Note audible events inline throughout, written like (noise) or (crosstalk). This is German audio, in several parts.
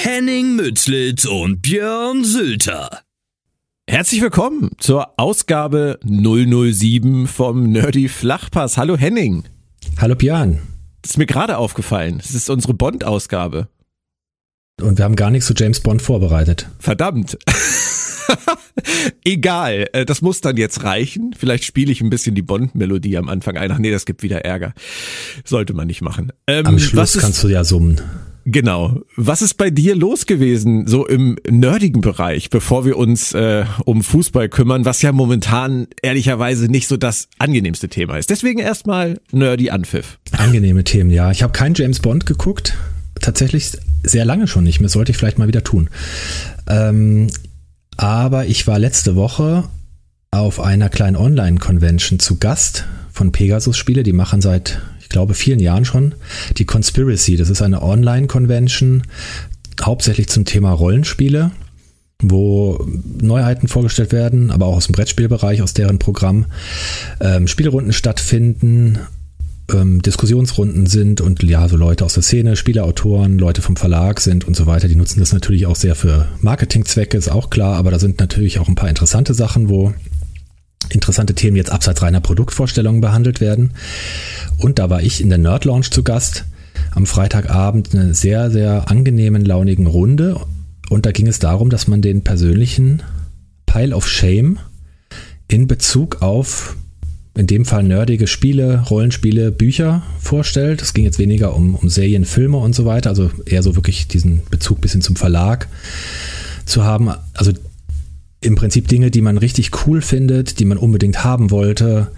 Henning Mützlitz und Björn Sülter. Herzlich willkommen zur Ausgabe 007 vom Nerdy Flachpass. Hallo Henning. Hallo Björn. Das ist mir gerade aufgefallen. Das ist unsere Bond-Ausgabe. Und wir haben gar nichts zu James Bond vorbereitet. Verdammt. (laughs) Egal, äh, das muss dann jetzt reichen. Vielleicht spiele ich ein bisschen die Bond-Melodie am Anfang ein. Ach nee, das gibt wieder Ärger. Sollte man nicht machen. Ähm, am Schluss kannst du ja summen. Genau. Was ist bei dir los gewesen, so im nerdigen Bereich, bevor wir uns äh, um Fußball kümmern, was ja momentan ehrlicherweise nicht so das angenehmste Thema ist. Deswegen erstmal nerdy Anpfiff. Angenehme Themen, ja. Ich habe keinen James Bond geguckt. Tatsächlich sehr lange schon nicht mehr. Sollte ich vielleicht mal wieder tun. Ähm, aber ich war letzte Woche auf einer kleinen Online-Convention zu Gast von Pegasus Spiele. Die machen seit ich glaube, vielen Jahren schon, die Conspiracy. Das ist eine Online-Convention, hauptsächlich zum Thema Rollenspiele, wo Neuheiten vorgestellt werden, aber auch aus dem Brettspielbereich, aus deren Programm ähm, Spielrunden stattfinden, ähm, Diskussionsrunden sind und ja, so Leute aus der Szene, Spieleautoren, Leute vom Verlag sind und so weiter. Die nutzen das natürlich auch sehr für Marketingzwecke, ist auch klar, aber da sind natürlich auch ein paar interessante Sachen, wo interessante Themen jetzt abseits reiner Produktvorstellungen behandelt werden. Und da war ich in der Nerd Lounge zu Gast am Freitagabend eine sehr, sehr angenehmen, launigen Runde. Und da ging es darum, dass man den persönlichen Pile of Shame in Bezug auf in dem Fall nerdige Spiele, Rollenspiele, Bücher vorstellt. Es ging jetzt weniger um, um Serien, Filme und so weiter, also eher so wirklich diesen Bezug bisschen zum Verlag zu haben. Also im Prinzip Dinge, die man richtig cool findet, die man unbedingt haben wollte.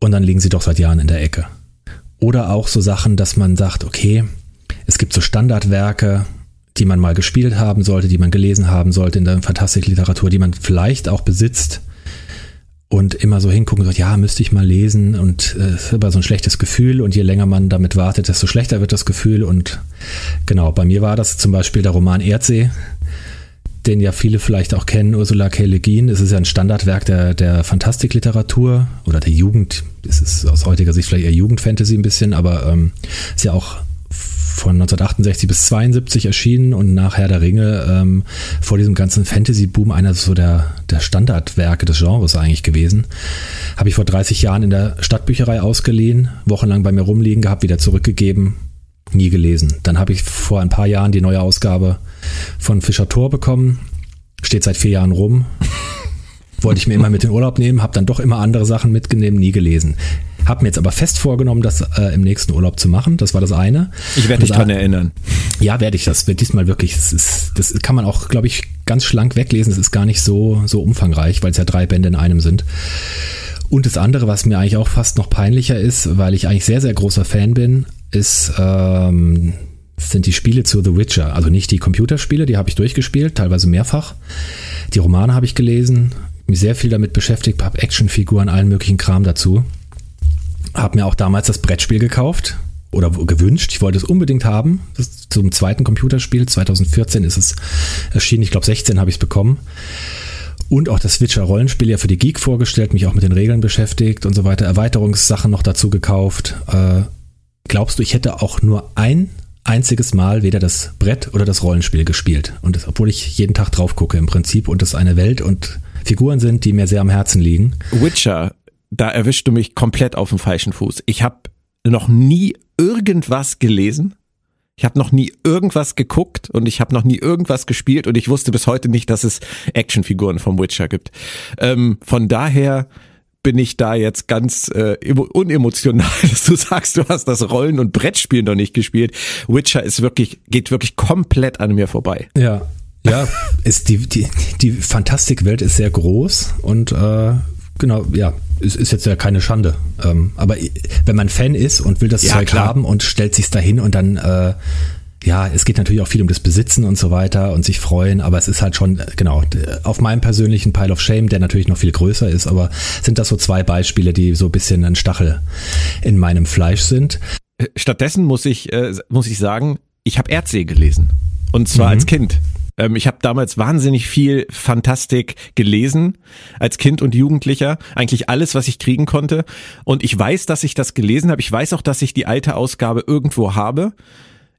Und dann liegen sie doch seit Jahren in der Ecke. Oder auch so Sachen, dass man sagt, okay, es gibt so Standardwerke, die man mal gespielt haben sollte, die man gelesen haben sollte in der Fantastikliteratur, die man vielleicht auch besitzt und immer so hingucken sagt, ja, müsste ich mal lesen und äh, ist aber so ein schlechtes Gefühl und je länger man damit wartet, desto schlechter wird das Gefühl und genau, bei mir war das zum Beispiel der Roman Erdsee, den ja viele vielleicht auch kennen, Ursula K. Le Guin. Es ist ja ein Standardwerk der, der Fantastikliteratur oder der Jugend. Es ist aus heutiger Sicht vielleicht eher Jugendfantasy ein bisschen, aber ähm, ist ja auch von 1968 bis 72 erschienen und nach Herr der Ringe ähm, vor diesem ganzen Fantasy-Boom einer so der, der Standardwerke des Genres eigentlich gewesen. Habe ich vor 30 Jahren in der Stadtbücherei ausgeliehen, wochenlang bei mir rumliegen gehabt, wieder zurückgegeben, nie gelesen. Dann habe ich vor ein paar Jahren die neue Ausgabe von Fischer Tor bekommen. Steht seit vier Jahren rum. (laughs) Wollte ich mir immer mit in Urlaub nehmen, habe dann doch immer andere Sachen mitgenommen, nie gelesen. Habe mir jetzt aber fest vorgenommen, das äh, im nächsten Urlaub zu machen. Das war das eine. Ich werde dich daran erinnern. Ja, werde ich. Das wird diesmal wirklich. Das, ist, das kann man auch, glaube ich, ganz schlank weglesen. Es ist gar nicht so, so umfangreich, weil es ja drei Bände in einem sind. Und das andere, was mir eigentlich auch fast noch peinlicher ist, weil ich eigentlich sehr, sehr großer Fan bin, ist, ähm, sind die Spiele zu The Witcher. Also nicht die Computerspiele, die habe ich durchgespielt, teilweise mehrfach. Die Romane habe ich gelesen, mich sehr viel damit beschäftigt, habe Actionfiguren, allen möglichen Kram dazu. Habe mir auch damals das Brettspiel gekauft oder gewünscht. Ich wollte es unbedingt haben. Zum zweiten Computerspiel. 2014 ist es erschienen. Ich glaube, 16 habe ich es bekommen. Und auch das Switcher Rollenspiel ja für die Geek vorgestellt, mich auch mit den Regeln beschäftigt und so weiter, Erweiterungssachen noch dazu gekauft. Äh, glaubst du, ich hätte auch nur ein einziges Mal weder das Brett oder das Rollenspiel gespielt. Und das, obwohl ich jeden Tag drauf gucke im Prinzip und es eine Welt und Figuren sind, die mir sehr am Herzen liegen. Witcher, da erwischst du mich komplett auf dem falschen Fuß. Ich habe noch nie irgendwas gelesen. Ich habe noch nie irgendwas geguckt und ich habe noch nie irgendwas gespielt und ich wusste bis heute nicht, dass es Actionfiguren vom Witcher gibt. Ähm, von daher bin ich da jetzt ganz äh, unemotional, (laughs) dass du sagst, du hast das Rollen- und Brettspiel noch nicht gespielt. Witcher ist wirklich, geht wirklich komplett an mir vorbei. Ja. Ja, (laughs) ist die, die, die Fantastikwelt ist sehr groß und äh, genau, ja, ist, ist jetzt ja keine Schande. Ähm, aber wenn man Fan ist und will das ja, Zeug klar. haben und stellt sich's dahin und dann äh, ja, es geht natürlich auch viel um das Besitzen und so weiter und sich freuen, aber es ist halt schon, genau, auf meinem persönlichen Pile of Shame, der natürlich noch viel größer ist, aber sind das so zwei Beispiele, die so ein bisschen ein Stachel in meinem Fleisch sind. Äh, stattdessen muss ich, äh, muss ich sagen, ich habe Erdsee gelesen. Und zwar mhm. als Kind. Ähm, ich habe damals wahnsinnig viel Fantastik gelesen als Kind und Jugendlicher. Eigentlich alles, was ich kriegen konnte. Und ich weiß, dass ich das gelesen habe. Ich weiß auch, dass ich die alte Ausgabe irgendwo habe.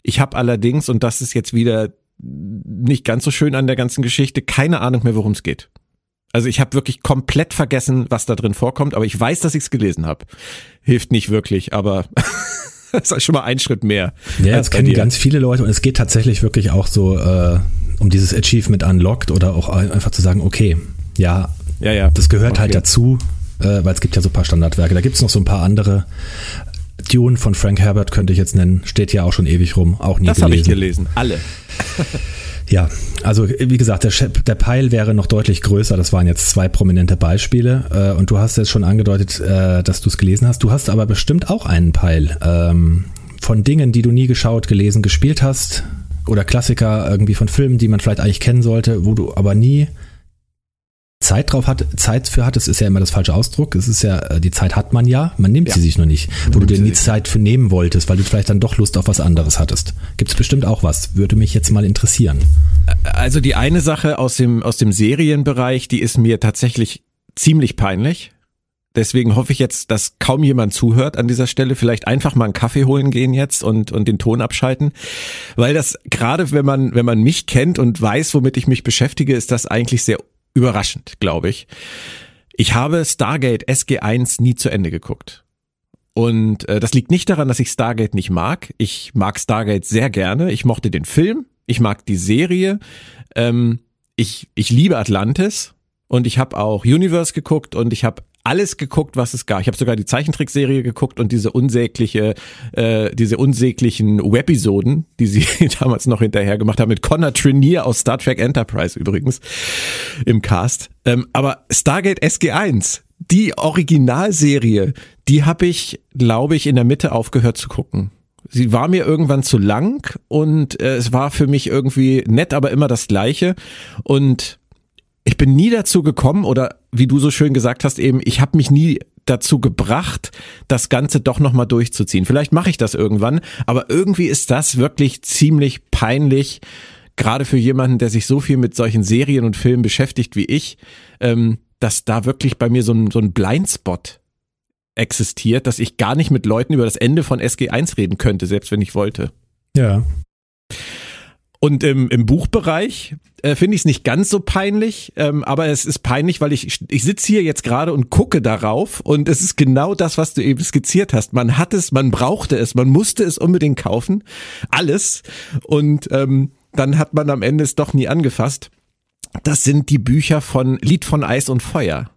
Ich habe allerdings, und das ist jetzt wieder nicht ganz so schön an der ganzen Geschichte, keine Ahnung mehr, worum es geht. Also ich habe wirklich komplett vergessen, was da drin vorkommt, aber ich weiß, dass ich es gelesen habe. Hilft nicht wirklich, aber (laughs) das ist schon mal ein Schritt mehr. Ja, das kennen ganz viele Leute und es geht tatsächlich wirklich auch so äh, um dieses Achievement Unlocked oder auch einfach zu sagen, okay, ja, ja, ja. das gehört halt okay. halt dazu, äh, weil es gibt ja so ein paar Standardwerke. Da gibt es noch so ein paar andere. Dune von Frank Herbert könnte ich jetzt nennen. Steht ja auch schon ewig rum. Auch nie das gelesen. Das habe ich gelesen. Alle. (laughs) ja, also wie gesagt, der, der Pile wäre noch deutlich größer. Das waren jetzt zwei prominente Beispiele. Äh, und du hast jetzt schon angedeutet, äh, dass du es gelesen hast. Du hast aber bestimmt auch einen Pile ähm, von Dingen, die du nie geschaut, gelesen, gespielt hast. Oder Klassiker irgendwie von Filmen, die man vielleicht eigentlich kennen sollte, wo du aber nie Zeit drauf hat, Zeit für hat, das ist ja immer das falsche Ausdruck. Es ist ja, äh, die Zeit hat man ja, man nimmt ja. sie sich nur nicht. Wo du dir nie Zeit für nehmen wolltest, weil du vielleicht dann doch Lust auf was anderes hattest. Gibt es bestimmt auch was. Würde mich jetzt mal interessieren. Also die eine Sache aus dem, aus dem Serienbereich, die ist mir tatsächlich ziemlich peinlich. Deswegen hoffe ich jetzt, dass kaum jemand zuhört an dieser Stelle. Vielleicht einfach mal einen Kaffee holen gehen jetzt und, und den Ton abschalten. Weil das gerade, wenn man, wenn man mich kennt und weiß, womit ich mich beschäftige, ist das eigentlich sehr überraschend, glaube ich. Ich habe Stargate SG1 nie zu Ende geguckt. Und äh, das liegt nicht daran, dass ich Stargate nicht mag. Ich mag Stargate sehr gerne. Ich mochte den Film, ich mag die Serie. Ähm, ich, ich liebe Atlantis und ich habe auch Universe geguckt und ich habe alles geguckt, was es gab. Ich habe sogar die Zeichentrickserie geguckt und diese unsägliche, äh, diese unsäglichen Webisoden, die sie (laughs) damals noch hinterher gemacht haben, mit Connor Trinier aus Star Trek Enterprise übrigens im Cast. Ähm, aber Stargate SG1, die Originalserie, die habe ich, glaube ich, in der Mitte aufgehört zu gucken. Sie war mir irgendwann zu lang und äh, es war für mich irgendwie nett, aber immer das Gleiche. Und ich bin nie dazu gekommen oder wie du so schön gesagt hast eben, ich habe mich nie dazu gebracht, das Ganze doch nochmal durchzuziehen. Vielleicht mache ich das irgendwann, aber irgendwie ist das wirklich ziemlich peinlich, gerade für jemanden, der sich so viel mit solchen Serien und Filmen beschäftigt wie ich, ähm, dass da wirklich bei mir so ein, so ein Blindspot existiert, dass ich gar nicht mit Leuten über das Ende von SG1 reden könnte, selbst wenn ich wollte. Ja. Und im, im Buchbereich äh, finde ich es nicht ganz so peinlich, ähm, aber es ist peinlich, weil ich, ich sitze hier jetzt gerade und gucke darauf und es ist genau das, was du eben skizziert hast. Man hat es, man brauchte es, man musste es unbedingt kaufen, alles und ähm, dann hat man am Ende es doch nie angefasst. Das sind die Bücher von Lied von Eis und Feuer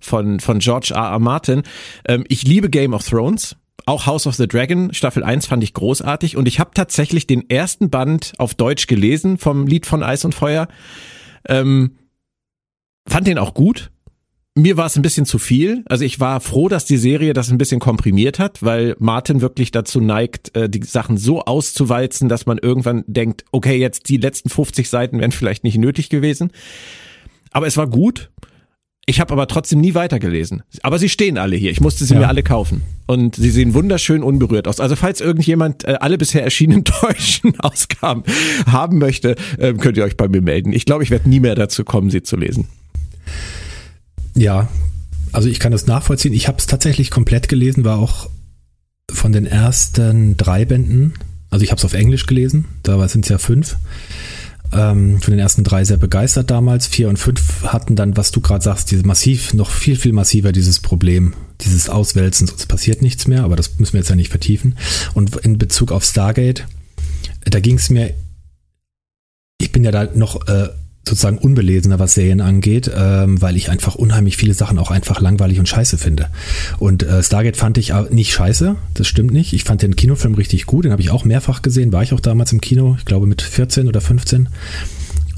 von, von George R. R. Martin. Ähm, ich liebe Game of Thrones auch House of the Dragon, Staffel 1 fand ich großartig und ich habe tatsächlich den ersten Band auf Deutsch gelesen vom Lied von Eis und Feuer. Ähm, fand den auch gut. Mir war es ein bisschen zu viel. Also ich war froh, dass die Serie das ein bisschen komprimiert hat, weil Martin wirklich dazu neigt, äh, die Sachen so auszuwalzen, dass man irgendwann denkt, okay, jetzt die letzten 50 Seiten wären vielleicht nicht nötig gewesen. Aber es war gut. Ich habe aber trotzdem nie weitergelesen. Aber sie stehen alle hier. Ich musste sie ja. mir alle kaufen. Und sie sehen wunderschön unberührt aus. Also falls irgendjemand äh, alle bisher erschienenen (laughs) deutschen Ausgaben haben möchte, äh, könnt ihr euch bei mir melden. Ich glaube, ich werde nie mehr dazu kommen, sie zu lesen. Ja, also ich kann das nachvollziehen. Ich habe es tatsächlich komplett gelesen, war auch von den ersten drei Bänden, also ich habe es auf Englisch gelesen, da sind es ja fünf, ähm, von den ersten drei sehr begeistert damals. Vier und fünf hatten dann, was du gerade sagst, diese massiv, noch viel, viel massiver dieses Problem, dieses Auswälzen, sonst passiert nichts mehr, aber das müssen wir jetzt ja nicht vertiefen. Und in Bezug auf Stargate, da ging es mir, ich bin ja da noch äh, sozusagen unbelesener, was Serien angeht, ähm, weil ich einfach unheimlich viele Sachen auch einfach langweilig und scheiße finde. Und äh, Stargate fand ich nicht scheiße, das stimmt nicht. Ich fand den Kinofilm richtig gut, den habe ich auch mehrfach gesehen, war ich auch damals im Kino, ich glaube mit 14 oder 15.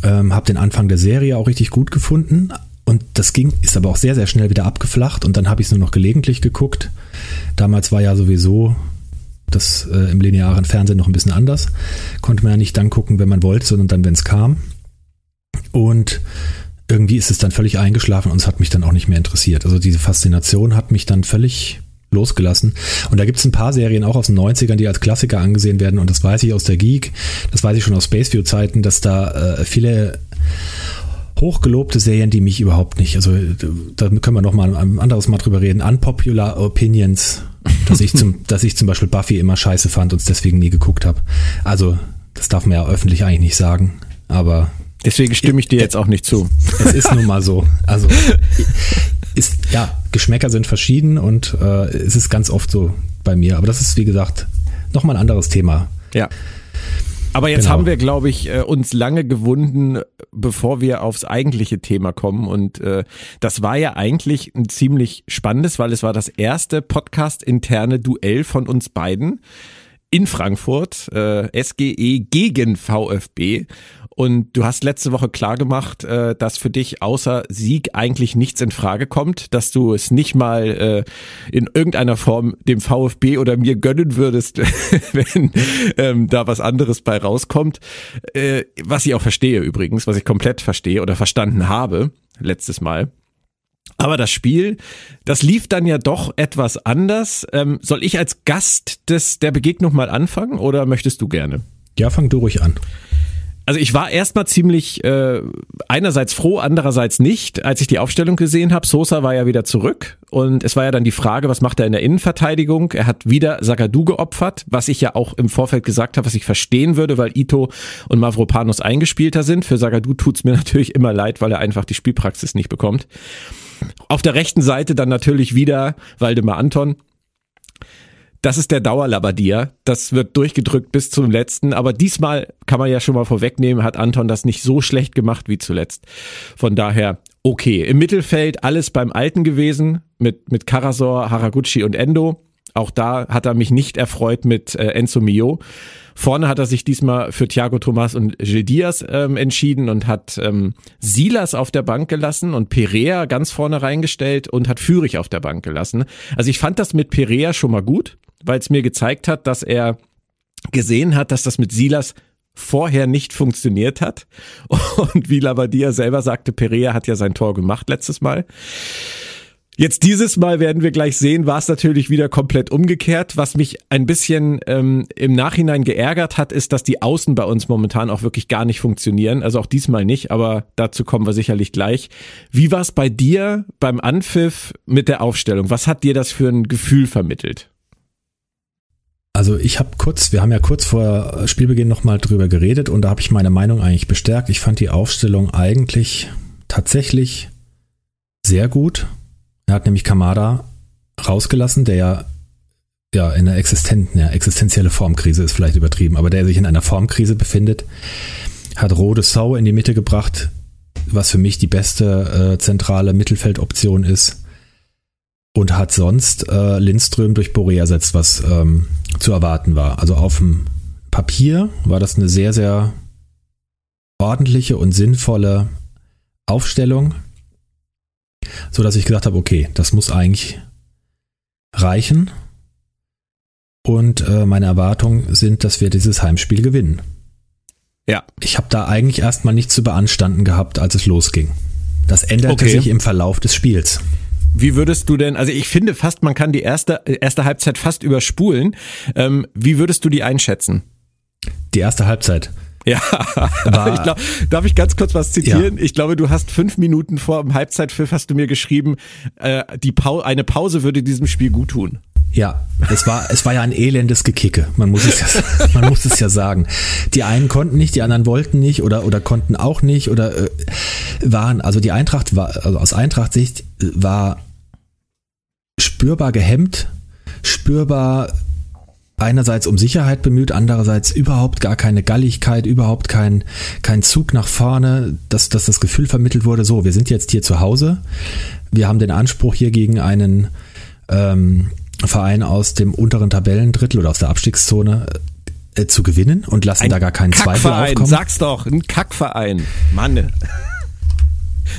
Ähm, habe den Anfang der Serie auch richtig gut gefunden. Und das ging, ist aber auch sehr, sehr schnell wieder abgeflacht und dann habe ich es nur noch gelegentlich geguckt. Damals war ja sowieso das äh, im linearen Fernsehen noch ein bisschen anders. Konnte man ja nicht dann gucken, wenn man wollte, sondern dann, wenn es kam. Und irgendwie ist es dann völlig eingeschlafen und es hat mich dann auch nicht mehr interessiert. Also diese Faszination hat mich dann völlig losgelassen. Und da gibt es ein paar Serien auch aus den 90ern, die als Klassiker angesehen werden. Und das weiß ich aus der Geek, das weiß ich schon aus Spaceview-Zeiten, dass da äh, viele hochgelobte Serien, die mich überhaupt nicht, also da können wir noch mal ein anderes Mal drüber reden, unpopular opinions, dass ich zum, (laughs) dass ich zum Beispiel Buffy immer scheiße fand und es deswegen nie geguckt habe. Also das darf man ja öffentlich eigentlich nicht sagen, aber Deswegen stimme ich dir jetzt auch nicht zu. Es ist nun mal so. Also ist ja Geschmäcker sind verschieden und äh, es ist ganz oft so bei mir. Aber das ist wie gesagt noch mal ein anderes Thema. Ja. Aber jetzt genau. haben wir, glaube ich, äh, uns lange gewunden, bevor wir aufs eigentliche Thema kommen. Und äh, das war ja eigentlich ein ziemlich spannendes, weil es war das erste Podcast-interne Duell von uns beiden in Frankfurt, äh, SGE gegen VfB. Und du hast letzte Woche klar gemacht, äh, dass für dich außer Sieg eigentlich nichts in Frage kommt, dass du es nicht mal äh, in irgendeiner Form dem VfB oder mir gönnen würdest, (laughs) wenn ähm, da was anderes bei rauskommt. Äh, was ich auch verstehe übrigens, was ich komplett verstehe oder verstanden habe letztes Mal. Aber das Spiel, das lief dann ja doch etwas anders. Ähm, soll ich als Gast des, der Begegnung mal anfangen oder möchtest du gerne? Ja, fang du ruhig an. Also ich war erstmal ziemlich äh, einerseits froh, andererseits nicht, als ich die Aufstellung gesehen habe. Sosa war ja wieder zurück und es war ja dann die Frage, was macht er in der Innenverteidigung? Er hat wieder Sagadu geopfert, was ich ja auch im Vorfeld gesagt habe, was ich verstehen würde, weil Ito und Mavropanos eingespielter sind. Für Sagadu tut's mir (laughs) natürlich immer leid, weil er einfach die Spielpraxis nicht bekommt. Auf der rechten Seite dann natürlich wieder Waldemar Anton, das ist der Dauerlabadier. Das wird durchgedrückt bis zum letzten. Aber diesmal kann man ja schon mal vorwegnehmen, hat Anton das nicht so schlecht gemacht wie zuletzt. Von daher okay. Im Mittelfeld alles beim Alten gewesen mit, mit Karasor, Haraguchi und Endo. Auch da hat er mich nicht erfreut mit äh, Enzo Mio. Vorne hat er sich diesmal für Thiago Thomas und Gil Diaz ähm, entschieden und hat ähm, Silas auf der Bank gelassen und Perea ganz vorne reingestellt und hat Fürich auf der Bank gelassen. Also ich fand das mit Perea schon mal gut weil es mir gezeigt hat, dass er gesehen hat, dass das mit Silas vorher nicht funktioniert hat. (laughs) Und wie Labadia selber sagte, Perea hat ja sein Tor gemacht letztes Mal. Jetzt dieses Mal werden wir gleich sehen, war es natürlich wieder komplett umgekehrt. Was mich ein bisschen ähm, im Nachhinein geärgert hat, ist, dass die Außen bei uns momentan auch wirklich gar nicht funktionieren. Also auch diesmal nicht, aber dazu kommen wir sicherlich gleich. Wie war es bei dir beim Anpfiff mit der Aufstellung? Was hat dir das für ein Gefühl vermittelt? Also ich habe kurz, wir haben ja kurz vor Spielbeginn nochmal drüber geredet und da habe ich meine Meinung eigentlich bestärkt. Ich fand die Aufstellung eigentlich tatsächlich sehr gut. Er hat nämlich Kamada rausgelassen, der ja, ja in einer existenten, ja, existenzielle Formkrise ist vielleicht übertrieben, aber der sich in einer Formkrise befindet, hat Rode Sau in die Mitte gebracht, was für mich die beste äh, zentrale Mittelfeldoption ist und hat sonst äh, Lindström durch Boré ersetzt, was ähm, zu erwarten war. Also auf dem Papier war das eine sehr, sehr ordentliche und sinnvolle Aufstellung, so dass ich gesagt habe, okay, das muss eigentlich reichen. Und äh, meine Erwartungen sind, dass wir dieses Heimspiel gewinnen. Ja. Ich habe da eigentlich erstmal nichts zu beanstanden gehabt, als es losging. Das änderte okay. sich im Verlauf des Spiels. Wie würdest du denn, also ich finde fast, man kann die erste, erste Halbzeit fast überspulen. Ähm, wie würdest du die einschätzen? Die erste Halbzeit. Ja, (laughs) ich glaub, darf ich ganz kurz was zitieren? Ja. Ich glaube, du hast fünf Minuten vor dem Halbzeitpfiff hast du mir geschrieben, äh, die pa eine Pause würde diesem Spiel gut tun. Ja, es war, es war ja ein elendes Gekicke. Man muss es ja, (laughs) man muss es ja sagen. Die einen konnten nicht, die anderen wollten nicht oder, oder konnten auch nicht oder äh, waren, also die Eintracht war, also aus Eintracht-Sicht war spürbar gehemmt, spürbar einerseits um Sicherheit bemüht, andererseits überhaupt gar keine Galligkeit, überhaupt kein, kein Zug nach vorne, dass, dass das Gefühl vermittelt wurde, so, wir sind jetzt hier zu Hause, wir haben den Anspruch hier gegen einen ähm, Verein aus dem unteren Tabellendrittel oder aus der Abstiegszone äh, zu gewinnen und lassen ein da gar keinen Zweifel aufkommen. Sag's doch, ein Kackverein. Mann.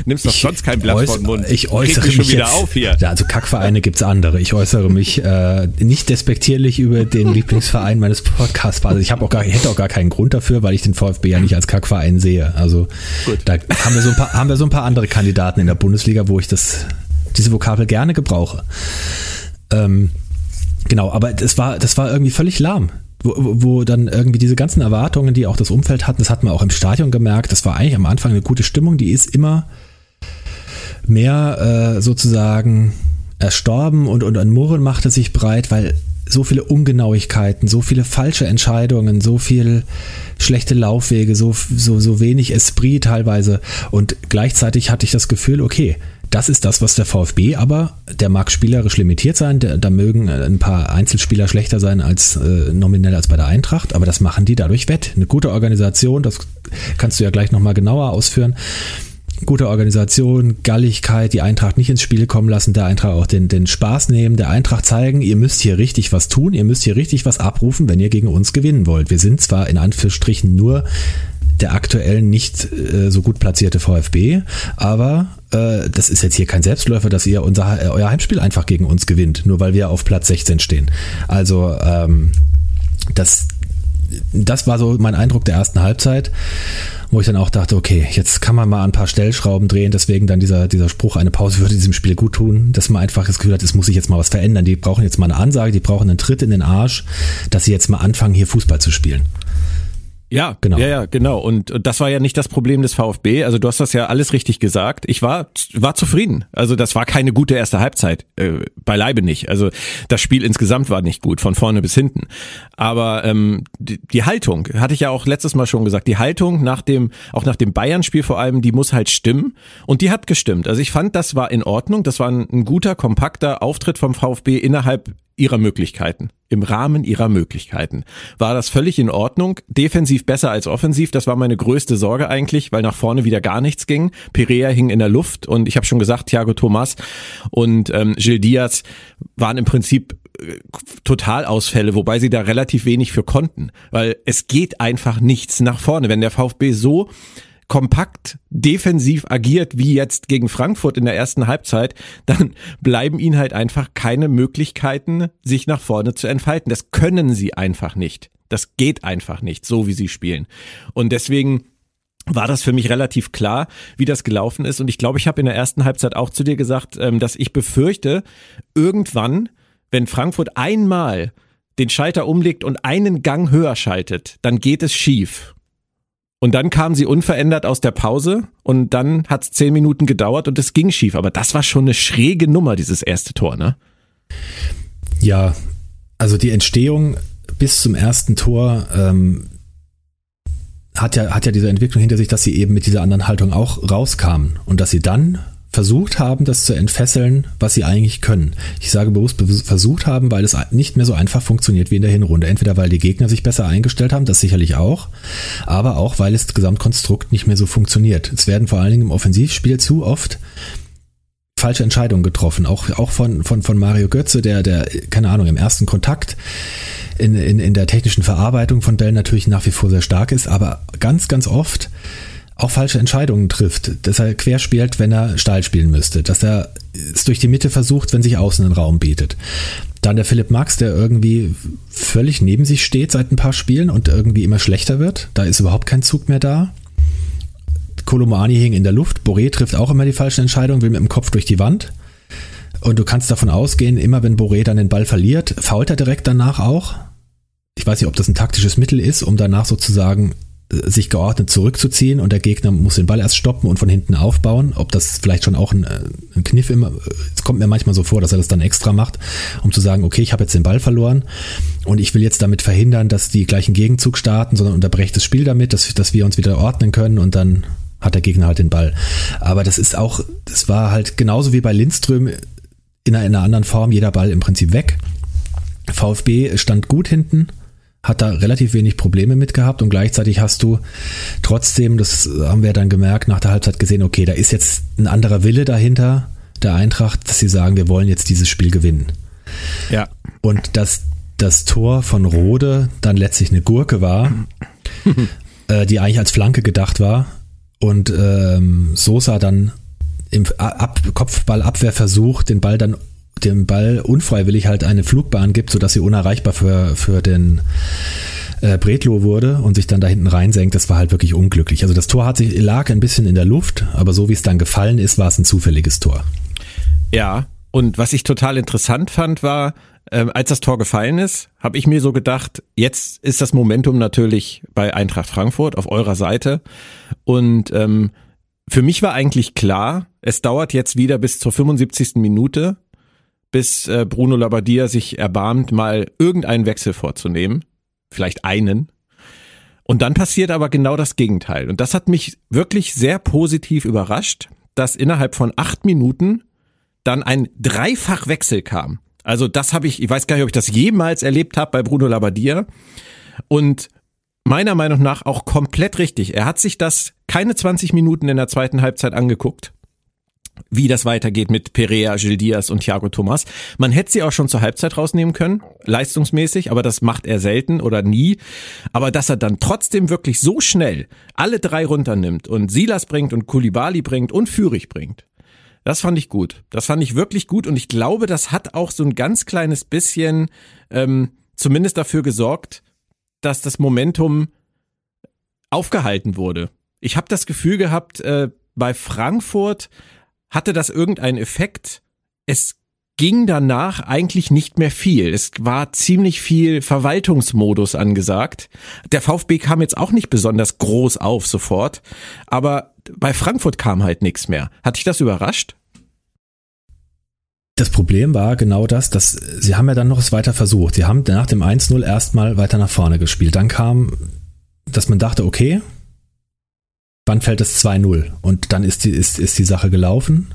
Nimmst doch sonst kein Blatt äuß, vor den Mund. Ich äußere mich, mich jetzt, auf hier. Ja, also Kackvereine gibt's andere. Ich äußere mich äh, nicht despektierlich über den Lieblingsverein meines Podcasts. Also ich habe auch gar, ich hätte auch gar keinen Grund dafür, weil ich den VfB ja nicht als Kackverein sehe. Also Gut. da haben wir so ein paar, haben wir so ein paar andere Kandidaten in der Bundesliga, wo ich das diese Vokabel gerne gebrauche. Ähm, genau, aber das war das war irgendwie völlig lahm wo, wo dann irgendwie diese ganzen Erwartungen, die auch das Umfeld hatten, das hat man auch im Stadion gemerkt, das war eigentlich am Anfang eine gute Stimmung, die ist immer mehr äh, sozusagen erstorben und, und ein Murren machte sich breit, weil so viele Ungenauigkeiten, so viele falsche Entscheidungen, so viel schlechte Laufwege, so, so, so wenig Esprit teilweise. Und gleichzeitig hatte ich das Gefühl, okay, das ist das, was der VfB, aber der mag spielerisch limitiert sein, der, da mögen ein paar Einzelspieler schlechter sein als äh, nominell als bei der Eintracht, aber das machen die dadurch wett. Eine gute Organisation, das kannst du ja gleich nochmal genauer ausführen. Gute Organisation, Galligkeit, die Eintracht nicht ins Spiel kommen lassen, der Eintracht auch den, den Spaß nehmen, der Eintracht zeigen, ihr müsst hier richtig was tun, ihr müsst hier richtig was abrufen, wenn ihr gegen uns gewinnen wollt. Wir sind zwar in Anführungsstrichen nur der aktuell nicht äh, so gut platzierte VfB, aber äh, das ist jetzt hier kein Selbstläufer, dass ihr unser, äh, euer Heimspiel einfach gegen uns gewinnt, nur weil wir auf Platz 16 stehen. Also ähm, das, das war so mein Eindruck der ersten Halbzeit, wo ich dann auch dachte, okay, jetzt kann man mal ein paar Stellschrauben drehen, deswegen dann dieser, dieser Spruch, eine Pause würde diesem Spiel gut tun, dass man einfach das Gefühl hat, es muss sich jetzt mal was verändern. Die brauchen jetzt mal eine Ansage, die brauchen einen Tritt in den Arsch, dass sie jetzt mal anfangen, hier Fußball zu spielen. Ja, genau. Ja, ja, genau. Und, und das war ja nicht das Problem des VfB. Also du hast das ja alles richtig gesagt. Ich war war zufrieden. Also das war keine gute erste Halbzeit, äh, beileibe nicht. Also das Spiel insgesamt war nicht gut, von vorne bis hinten. Aber ähm, die, die Haltung hatte ich ja auch letztes Mal schon gesagt. Die Haltung nach dem auch nach dem Bayern-Spiel vor allem, die muss halt stimmen. Und die hat gestimmt. Also ich fand, das war in Ordnung. Das war ein, ein guter, kompakter Auftritt vom VfB innerhalb ihrer Möglichkeiten. Im Rahmen ihrer Möglichkeiten. War das völlig in Ordnung. Defensiv besser als offensiv. Das war meine größte Sorge eigentlich, weil nach vorne wieder gar nichts ging. Perea hing in der Luft und ich habe schon gesagt, Thiago Thomas und ähm, Gil Diaz waren im Prinzip äh, Totalausfälle, wobei sie da relativ wenig für konnten, weil es geht einfach nichts nach vorne. Wenn der VfB so kompakt defensiv agiert wie jetzt gegen Frankfurt in der ersten Halbzeit, dann bleiben ihnen halt einfach keine Möglichkeiten, sich nach vorne zu entfalten. Das können sie einfach nicht. Das geht einfach nicht, so wie sie spielen. Und deswegen war das für mich relativ klar, wie das gelaufen ist. Und ich glaube, ich habe in der ersten Halbzeit auch zu dir gesagt, ähm, dass ich befürchte, irgendwann, wenn Frankfurt einmal den Schalter umlegt und einen Gang höher schaltet, dann geht es schief. Und dann kam sie unverändert aus der Pause und dann hat es zehn Minuten gedauert und es ging schief. Aber das war schon eine schräge Nummer, dieses erste Tor, ne? Ja, also die Entstehung bis zum ersten Tor ähm, hat ja, hat ja diese Entwicklung hinter sich, dass sie eben mit dieser anderen Haltung auch rauskamen und dass sie dann versucht haben, das zu entfesseln, was sie eigentlich können. Ich sage bewusst versucht haben, weil es nicht mehr so einfach funktioniert wie in der Hinrunde. Entweder weil die Gegner sich besser eingestellt haben, das sicherlich auch, aber auch weil das Gesamtkonstrukt nicht mehr so funktioniert. Es werden vor allen Dingen im Offensivspiel zu oft falsche Entscheidungen getroffen, auch, auch von, von, von Mario Götze, der, der, keine Ahnung, im ersten Kontakt in, in, in der technischen Verarbeitung von Bällen natürlich nach wie vor sehr stark ist, aber ganz, ganz oft auch falsche Entscheidungen trifft, dass er quer spielt, wenn er steil spielen müsste, dass er es durch die Mitte versucht, wenn sich außen ein Raum bietet. Dann der Philipp Max, der irgendwie völlig neben sich steht seit ein paar Spielen und irgendwie immer schlechter wird. Da ist überhaupt kein Zug mehr da. Kolomani hing in der Luft. Boré trifft auch immer die falschen Entscheidungen, will mit dem Kopf durch die Wand. Und du kannst davon ausgehen, immer wenn Boré dann den Ball verliert, fault er direkt danach auch. Ich weiß nicht, ob das ein taktisches Mittel ist, um danach sozusagen sich geordnet zurückzuziehen und der Gegner muss den Ball erst stoppen und von hinten aufbauen. Ob das vielleicht schon auch ein, äh, ein Kniff immer, es kommt mir manchmal so vor, dass er das dann extra macht, um zu sagen, okay, ich habe jetzt den Ball verloren und ich will jetzt damit verhindern, dass die gleichen Gegenzug starten, sondern unterbreche das Spiel damit, dass, dass wir uns wieder ordnen können und dann hat der Gegner halt den Ball. Aber das ist auch, das war halt genauso wie bei Lindström in einer, in einer anderen Form, jeder Ball im Prinzip weg. VfB stand gut hinten, hat da relativ wenig Probleme mit gehabt und gleichzeitig hast du trotzdem, das haben wir dann gemerkt, nach der Halbzeit gesehen, okay, da ist jetzt ein anderer Wille dahinter der Eintracht, dass sie sagen, wir wollen jetzt dieses Spiel gewinnen. Ja. Und dass das Tor von Rode dann letztlich eine Gurke war, (laughs) äh, die eigentlich als Flanke gedacht war und ähm, Sosa dann im Ab Kopfballabwehrversuch den Ball dann dem Ball unfreiwillig halt eine Flugbahn gibt, sodass sie unerreichbar für, für den äh, Bretlo wurde und sich dann da hinten reinsenkt, das war halt wirklich unglücklich. Also das Tor hat sich, lag ein bisschen in der Luft, aber so wie es dann gefallen ist, war es ein zufälliges Tor. Ja, und was ich total interessant fand, war, äh, als das Tor gefallen ist, habe ich mir so gedacht, jetzt ist das Momentum natürlich bei Eintracht Frankfurt auf eurer Seite. Und ähm, für mich war eigentlich klar, es dauert jetzt wieder bis zur 75. Minute, bis äh, Bruno Labbadia sich erbarmt, mal irgendeinen Wechsel vorzunehmen. Vielleicht einen. Und dann passiert aber genau das Gegenteil. Und das hat mich wirklich sehr positiv überrascht, dass innerhalb von acht Minuten dann ein Dreifachwechsel kam. Also das habe ich, ich weiß gar nicht, ob ich das jemals erlebt habe bei Bruno Labbadia. Und meiner Meinung nach auch komplett richtig. Er hat sich das keine 20 Minuten in der zweiten Halbzeit angeguckt wie das weitergeht mit Perea, Gil Diaz und Thiago Thomas. Man hätte sie auch schon zur Halbzeit rausnehmen können, leistungsmäßig, aber das macht er selten oder nie. Aber dass er dann trotzdem wirklich so schnell alle drei runternimmt und Silas bringt und Kulibali bringt und Führig bringt, das fand ich gut. Das fand ich wirklich gut und ich glaube, das hat auch so ein ganz kleines bisschen ähm, zumindest dafür gesorgt, dass das Momentum aufgehalten wurde. Ich habe das Gefühl gehabt, äh, bei Frankfurt hatte das irgendeinen Effekt? Es ging danach eigentlich nicht mehr viel. Es war ziemlich viel Verwaltungsmodus angesagt. Der VfB kam jetzt auch nicht besonders groß auf sofort, aber bei Frankfurt kam halt nichts mehr. Hat dich das überrascht? Das Problem war genau das, dass sie haben ja dann noch es weiter versucht. Sie haben nach dem 1-0 erstmal weiter nach vorne gespielt. Dann kam, dass man dachte, okay, wann fällt es 2-0? Und dann ist die, ist, ist die Sache gelaufen,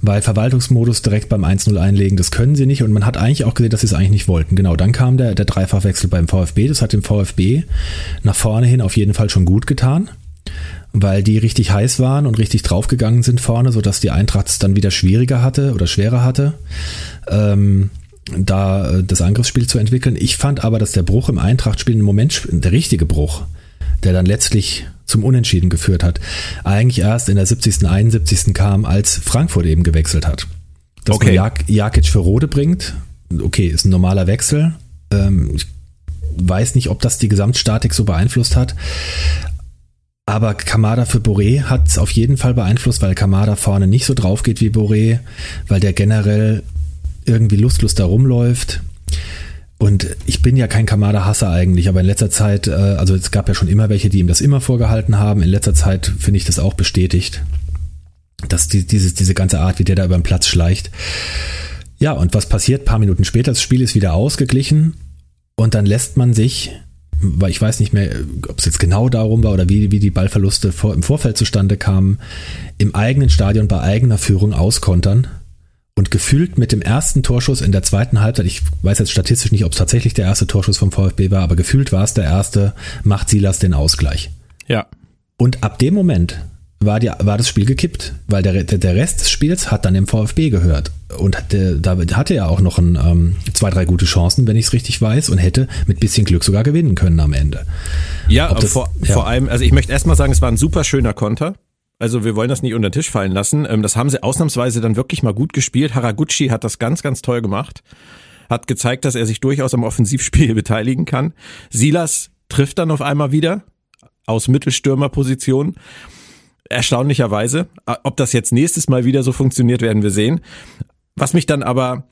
weil Verwaltungsmodus direkt beim 1-0 einlegen, das können sie nicht und man hat eigentlich auch gesehen, dass sie es eigentlich nicht wollten. Genau, dann kam der, der Dreifachwechsel beim VfB, das hat dem VfB nach vorne hin auf jeden Fall schon gut getan, weil die richtig heiß waren und richtig draufgegangen sind vorne, sodass die Eintracht es dann wieder schwieriger hatte oder schwerer hatte. Ähm, da äh, das Angriffsspiel zu entwickeln. Ich fand aber, dass der Bruch im Eintrachtspiel im Moment, der richtige Bruch, der dann letztlich zum Unentschieden geführt hat, eigentlich erst in der 70., 71. kam, als Frankfurt eben gewechselt hat. Dass okay. man Jak Jakic für Rode bringt, okay, ist ein normaler Wechsel. Ähm, ich weiß nicht, ob das die Gesamtstatik so beeinflusst hat. Aber Kamada für Boré hat es auf jeden Fall beeinflusst, weil Kamada vorne nicht so drauf geht wie Boré, weil der generell irgendwie lustlos da rumläuft. Und ich bin ja kein Kamada-Hasser eigentlich, aber in letzter Zeit, äh, also es gab ja schon immer welche, die ihm das immer vorgehalten haben. In letzter Zeit finde ich das auch bestätigt, dass die, dieses, diese ganze Art, wie der da über den Platz schleicht. Ja, und was passiert? Ein paar Minuten später, das Spiel ist wieder ausgeglichen und dann lässt man sich, weil ich weiß nicht mehr, ob es jetzt genau darum war oder wie, wie die Ballverluste vor, im Vorfeld zustande kamen, im eigenen Stadion bei eigener Führung auskontern und gefühlt mit dem ersten Torschuss in der zweiten Halbzeit, ich weiß jetzt statistisch nicht, ob es tatsächlich der erste Torschuss vom VfB war, aber gefühlt war es der erste, macht Silas den Ausgleich. Ja. Und ab dem Moment war, die, war das Spiel gekippt, weil der, der Rest des Spiels hat dann dem VfB gehört. Und der, da hatte er auch noch ein, ähm, zwei, drei gute Chancen, wenn ich es richtig weiß, und hätte mit bisschen Glück sogar gewinnen können am Ende. Ja, das, vor, ja. vor allem, also ich möchte erstmal sagen, es war ein super schöner Konter. Also wir wollen das nicht unter den Tisch fallen lassen. Ähm, das haben sie ausnahmsweise dann wirklich mal gut gespielt. Haraguchi hat das ganz, ganz toll gemacht. Hat gezeigt, dass er sich durchaus am Offensivspiel (laughs) beteiligen kann. Silas trifft dann auf einmal wieder aus Mittelstürmerposition. Erstaunlicherweise. Ob das jetzt nächstes Mal wieder so funktioniert, werden wir sehen. Was mich dann aber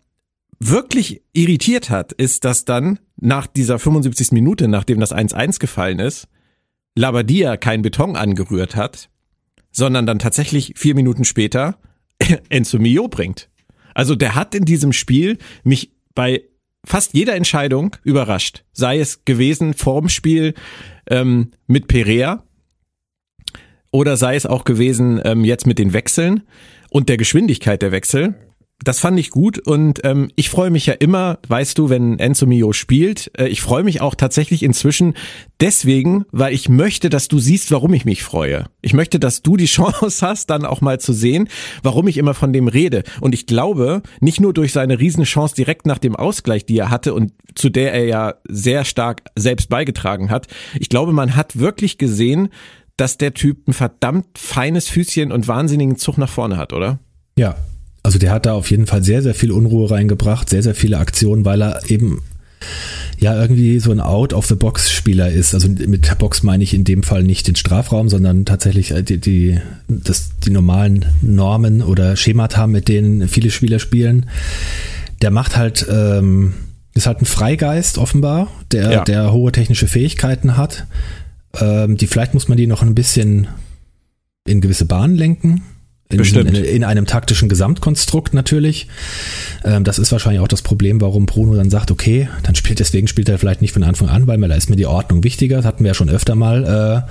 wirklich irritiert hat, ist, dass dann nach dieser 75. Minute, nachdem das 1-1 gefallen ist, Labadia kein Beton angerührt hat, sondern dann tatsächlich vier Minuten später (laughs) Enzo Mio bringt. Also der hat in diesem Spiel mich bei fast jeder Entscheidung überrascht. Sei es gewesen vorm Spiel ähm, mit Perea oder sei es auch gewesen ähm, jetzt mit den Wechseln und der Geschwindigkeit der Wechsel das fand ich gut und ähm, ich freue mich ja immer, weißt du, wenn Enzo Mio spielt. Äh, ich freue mich auch tatsächlich inzwischen deswegen, weil ich möchte, dass du siehst, warum ich mich freue. Ich möchte, dass du die (laughs) Chance hast, dann auch mal zu sehen, warum ich immer von dem rede. Und ich glaube, nicht nur durch seine Riesenchance direkt nach dem Ausgleich, die er hatte und zu der er ja sehr stark selbst beigetragen hat. Ich glaube, man hat wirklich gesehen, dass der Typ ein verdammt feines Füßchen und wahnsinnigen Zug nach vorne hat, oder? Ja, also der hat da auf jeden Fall sehr, sehr viel Unruhe reingebracht, sehr, sehr viele Aktionen, weil er eben ja irgendwie so ein Out-of-the-Box-Spieler ist. Also mit Box meine ich in dem Fall nicht den Strafraum, sondern tatsächlich äh, die, die, das, die normalen Normen oder Schemata, mit denen viele Spieler spielen. Der macht halt, ähm, ist halt ein Freigeist offenbar, der, ja. der hohe technische Fähigkeiten hat. Ähm, die vielleicht muss man die noch ein bisschen in gewisse Bahnen lenken. In, in, in, einem taktischen Gesamtkonstrukt natürlich. Ähm, das ist wahrscheinlich auch das Problem, warum Bruno dann sagt, okay, dann spielt deswegen spielt er vielleicht nicht von Anfang an, weil da ist mir die Ordnung wichtiger. Das hatten wir ja schon öfter mal. Äh,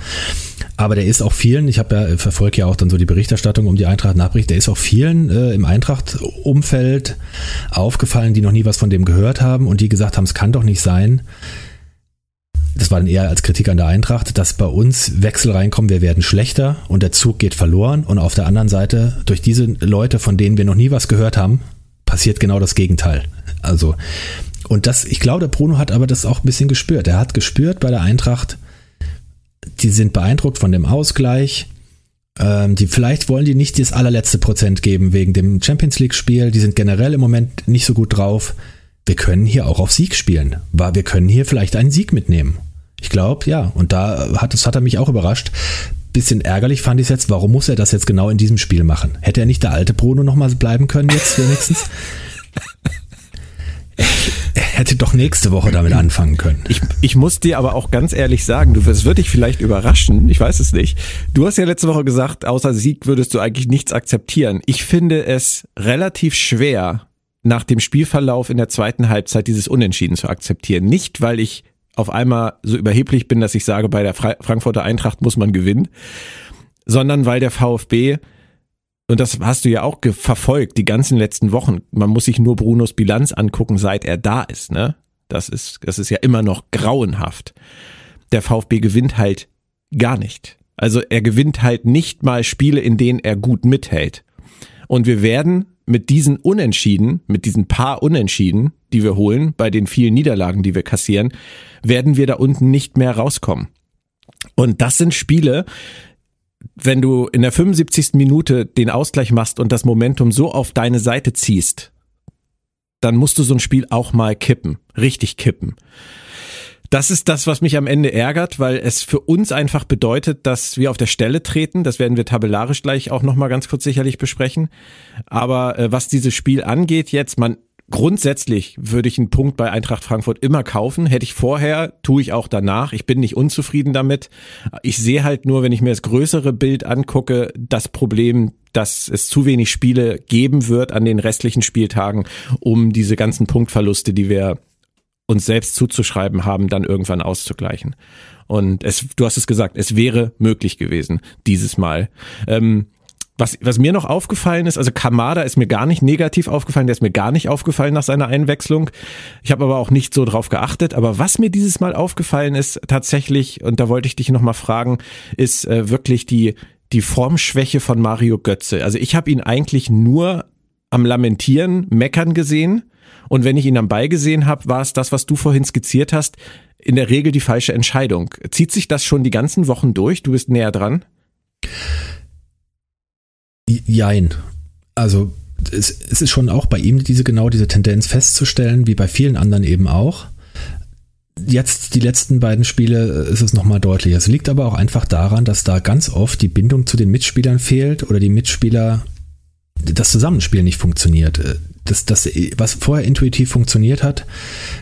aber der ist auch vielen, ich habe ja verfolge ja auch dann so die Berichterstattung um die Eintracht Nachbericht, der ist auch vielen äh, im Eintracht-Umfeld aufgefallen, die noch nie was von dem gehört haben und die gesagt haben, es kann doch nicht sein, das war dann eher als Kritik an der Eintracht, dass bei uns Wechsel reinkommen, wir werden schlechter und der Zug geht verloren. Und auf der anderen Seite, durch diese Leute, von denen wir noch nie was gehört haben, passiert genau das Gegenteil. Also, und das, ich glaube, der Bruno hat aber das auch ein bisschen gespürt. Er hat gespürt bei der Eintracht, die sind beeindruckt von dem Ausgleich. Ähm, die vielleicht wollen die nicht das allerletzte Prozent geben wegen dem Champions League Spiel. Die sind generell im Moment nicht so gut drauf. Wir können hier auch auf Sieg spielen. Wir können hier vielleicht einen Sieg mitnehmen. Ich glaube, ja. Und da hat, das hat er mich auch überrascht. Bisschen ärgerlich fand ich es jetzt, warum muss er das jetzt genau in diesem Spiel machen? Hätte er nicht der alte Bruno nochmal bleiben können jetzt wenigstens? er hätte doch nächste Woche damit anfangen können. Ich, ich muss dir aber auch ganz ehrlich sagen, du, es wird dich vielleicht überraschen, ich weiß es nicht. Du hast ja letzte Woche gesagt, außer Sieg würdest du eigentlich nichts akzeptieren. Ich finde es relativ schwer, nach dem Spielverlauf in der zweiten Halbzeit dieses Unentschieden zu akzeptieren. Nicht, weil ich auf einmal so überheblich bin, dass ich sage, bei der Frankfurter Eintracht muss man gewinnen, sondern weil der VfB und das hast du ja auch verfolgt, die ganzen letzten Wochen. Man muss sich nur Brunos Bilanz angucken, seit er da ist, ne? Das ist, das ist ja immer noch grauenhaft. Der VfB gewinnt halt gar nicht. Also er gewinnt halt nicht mal Spiele, in denen er gut mithält. Und wir werden mit diesen Unentschieden, mit diesen paar Unentschieden, die wir holen, bei den vielen Niederlagen, die wir kassieren, werden wir da unten nicht mehr rauskommen. Und das sind Spiele, wenn du in der 75. Minute den Ausgleich machst und das Momentum so auf deine Seite ziehst, dann musst du so ein Spiel auch mal kippen, richtig kippen. Das ist das, was mich am Ende ärgert, weil es für uns einfach bedeutet, dass wir auf der Stelle treten. Das werden wir tabellarisch gleich auch nochmal ganz kurz sicherlich besprechen. Aber äh, was dieses Spiel angeht jetzt, man grundsätzlich würde ich einen Punkt bei Eintracht Frankfurt immer kaufen. Hätte ich vorher, tue ich auch danach. Ich bin nicht unzufrieden damit. Ich sehe halt nur, wenn ich mir das größere Bild angucke, das Problem, dass es zu wenig Spiele geben wird an den restlichen Spieltagen, um diese ganzen Punktverluste, die wir uns selbst zuzuschreiben haben, dann irgendwann auszugleichen. Und es, du hast es gesagt, es wäre möglich gewesen, dieses Mal. Ähm, was, was mir noch aufgefallen ist, also Kamada ist mir gar nicht negativ aufgefallen, der ist mir gar nicht aufgefallen nach seiner Einwechslung. Ich habe aber auch nicht so drauf geachtet. Aber was mir dieses Mal aufgefallen ist, tatsächlich, und da wollte ich dich nochmal fragen, ist äh, wirklich die, die Formschwäche von Mario Götze. Also ich habe ihn eigentlich nur am Lamentieren, Meckern gesehen und wenn ich ihn am Ball gesehen habe, war es das, was du vorhin skizziert hast, in der Regel die falsche Entscheidung. Zieht sich das schon die ganzen Wochen durch? Du bist näher dran? Jein. Also es, es ist schon auch bei ihm diese genau diese Tendenz festzustellen, wie bei vielen anderen eben auch. Jetzt die letzten beiden Spiele äh, ist es nochmal deutlicher. Es liegt aber auch einfach daran, dass da ganz oft die Bindung zu den Mitspielern fehlt oder die Mitspieler das Zusammenspiel nicht funktioniert. Äh, das, das, was vorher intuitiv funktioniert hat,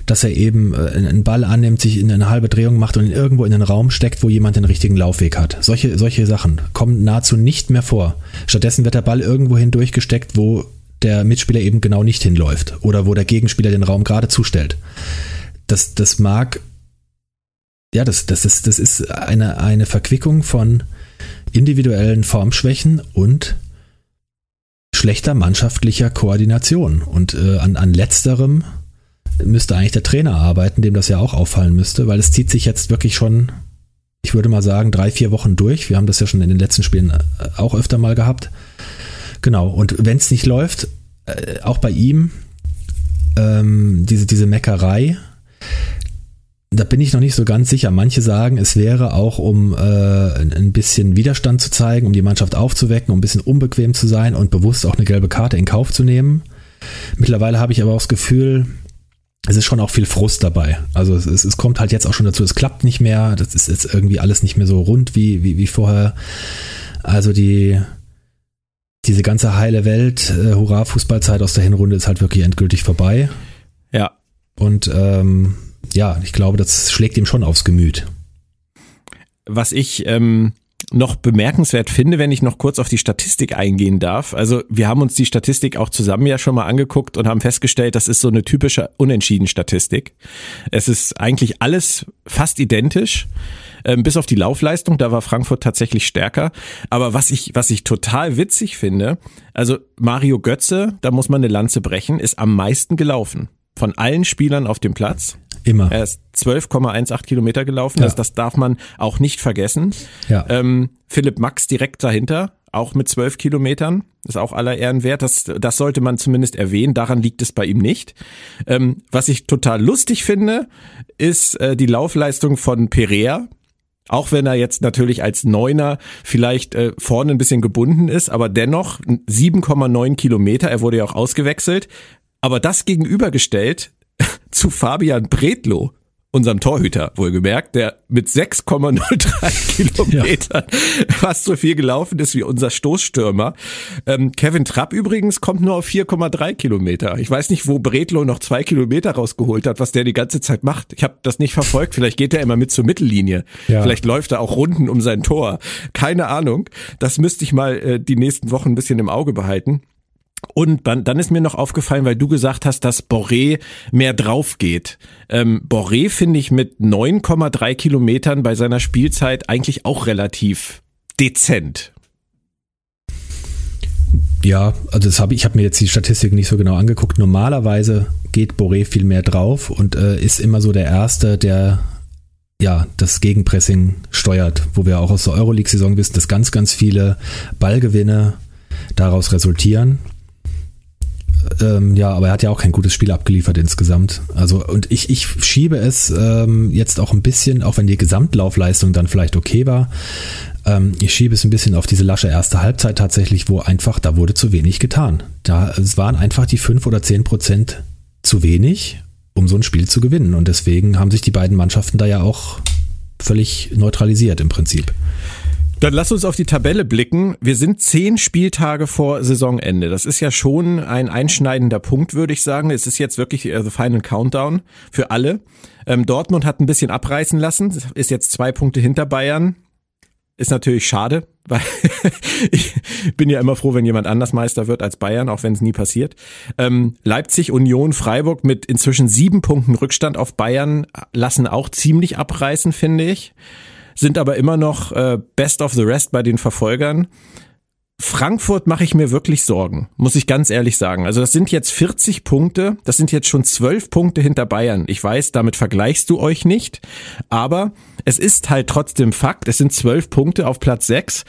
dass er eben äh, einen Ball annimmt, sich in eine halbe Drehung macht und ihn irgendwo in den Raum steckt, wo jemand den richtigen Laufweg hat. Solche, solche Sachen kommen nahezu nicht mehr vor. Stattdessen wird der Ball irgendwo hindurch gesteckt, wo der Mitspieler eben genau nicht hinläuft oder wo der Gegenspieler den Raum gerade zustellt. Das, das mag, ja, das, das, ist, das ist eine, eine Verquickung von individuellen Formschwächen und schlechter mannschaftlicher Koordination. Und äh, an, an letzterem müsste eigentlich der Trainer arbeiten, dem das ja auch auffallen müsste, weil es zieht sich jetzt wirklich schon, ich würde mal sagen, drei, vier Wochen durch. Wir haben das ja schon in den letzten Spielen äh, auch öfter mal gehabt. Genau, und wenn es nicht läuft, äh, auch bei ihm, ähm, diese, diese Meckerei, da bin ich noch nicht so ganz sicher. Manche sagen, es wäre auch, um äh, ein bisschen Widerstand zu zeigen, um die Mannschaft aufzuwecken, um ein bisschen unbequem zu sein und bewusst auch eine gelbe Karte in Kauf zu nehmen. Mittlerweile habe ich aber auch das Gefühl, es ist schon auch viel Frust dabei. Also es, es, kommt halt jetzt auch schon dazu, es klappt nicht mehr, das ist jetzt irgendwie alles nicht mehr so rund wie, wie, wie vorher. Also die, diese ganze heile Welt, äh, Hurra-Fußballzeit aus der Hinrunde ist halt wirklich endgültig vorbei. Ja. Und ähm, ja, ich glaube, das schlägt ihm schon aufs Gemüt. Was ich ähm, noch bemerkenswert finde, wenn ich noch kurz auf die Statistik eingehen darf. Also wir haben uns die Statistik auch zusammen ja schon mal angeguckt und haben festgestellt, das ist so eine typische Unentschieden-Statistik. Es ist eigentlich alles fast identisch, ähm, bis auf die Laufleistung, da war Frankfurt tatsächlich stärker. Aber was ich, was ich total witzig finde, also Mario Götze, da muss man eine Lanze brechen, ist am meisten gelaufen. Von allen Spielern auf dem Platz. Immer. Er ist 12,18 Kilometer gelaufen. Ja. Das, das darf man auch nicht vergessen. Ja. Ähm, Philipp Max direkt dahinter, auch mit 12 Kilometern. ist auch aller Ehren wert. Das, das sollte man zumindest erwähnen. Daran liegt es bei ihm nicht. Ähm, was ich total lustig finde, ist äh, die Laufleistung von Perea. Auch wenn er jetzt natürlich als Neuner vielleicht äh, vorne ein bisschen gebunden ist, aber dennoch 7,9 Kilometer. Er wurde ja auch ausgewechselt. Aber das gegenübergestellt (laughs) zu Fabian Bredlow, unserem Torhüter, wohlgemerkt, der mit 6,03 (laughs) Kilometern ja. fast so viel gelaufen ist wie unser Stoßstürmer. Ähm, Kevin Trapp übrigens kommt nur auf 4,3 Kilometer. Ich weiß nicht, wo Bredlow noch zwei Kilometer rausgeholt hat, was der die ganze Zeit macht. Ich habe das nicht verfolgt. Vielleicht geht er immer mit zur Mittellinie. Ja. Vielleicht läuft er auch Runden um sein Tor. Keine Ahnung. Das müsste ich mal äh, die nächsten Wochen ein bisschen im Auge behalten. Und dann ist mir noch aufgefallen, weil du gesagt hast, dass Boré mehr drauf geht. Ähm, Boré finde ich mit 9,3 Kilometern bei seiner Spielzeit eigentlich auch relativ dezent. Ja, also das hab, ich habe mir jetzt die Statistik nicht so genau angeguckt. Normalerweise geht Boré viel mehr drauf und äh, ist immer so der Erste, der ja das Gegenpressing steuert, wo wir auch aus der Euroleague-Saison wissen, dass ganz, ganz viele Ballgewinne daraus resultieren. Ähm, ja, aber er hat ja auch kein gutes Spiel abgeliefert insgesamt. Also, und ich, ich schiebe es ähm, jetzt auch ein bisschen, auch wenn die Gesamtlaufleistung dann vielleicht okay war, ähm, ich schiebe es ein bisschen auf diese lasche erste Halbzeit tatsächlich, wo einfach, da wurde zu wenig getan. Da, es waren einfach die fünf oder zehn Prozent zu wenig, um so ein Spiel zu gewinnen. Und deswegen haben sich die beiden Mannschaften da ja auch völlig neutralisiert im Prinzip. Dann lass uns auf die Tabelle blicken. Wir sind zehn Spieltage vor Saisonende. Das ist ja schon ein einschneidender Punkt, würde ich sagen. Es ist jetzt wirklich äh, the final countdown für alle. Ähm, Dortmund hat ein bisschen abreißen lassen, ist jetzt zwei Punkte hinter Bayern. Ist natürlich schade, (laughs) weil ich bin ja immer froh, wenn jemand anders Meister wird als Bayern, auch wenn es nie passiert. Ähm, Leipzig, Union, Freiburg mit inzwischen sieben Punkten Rückstand auf Bayern lassen auch ziemlich abreißen, finde ich sind aber immer noch äh, best of the rest bei den Verfolgern. Frankfurt mache ich mir wirklich Sorgen, muss ich ganz ehrlich sagen. Also das sind jetzt 40 Punkte, das sind jetzt schon 12 Punkte hinter Bayern. Ich weiß, damit vergleichst du euch nicht, aber es ist halt trotzdem Fakt, es sind 12 Punkte auf Platz 6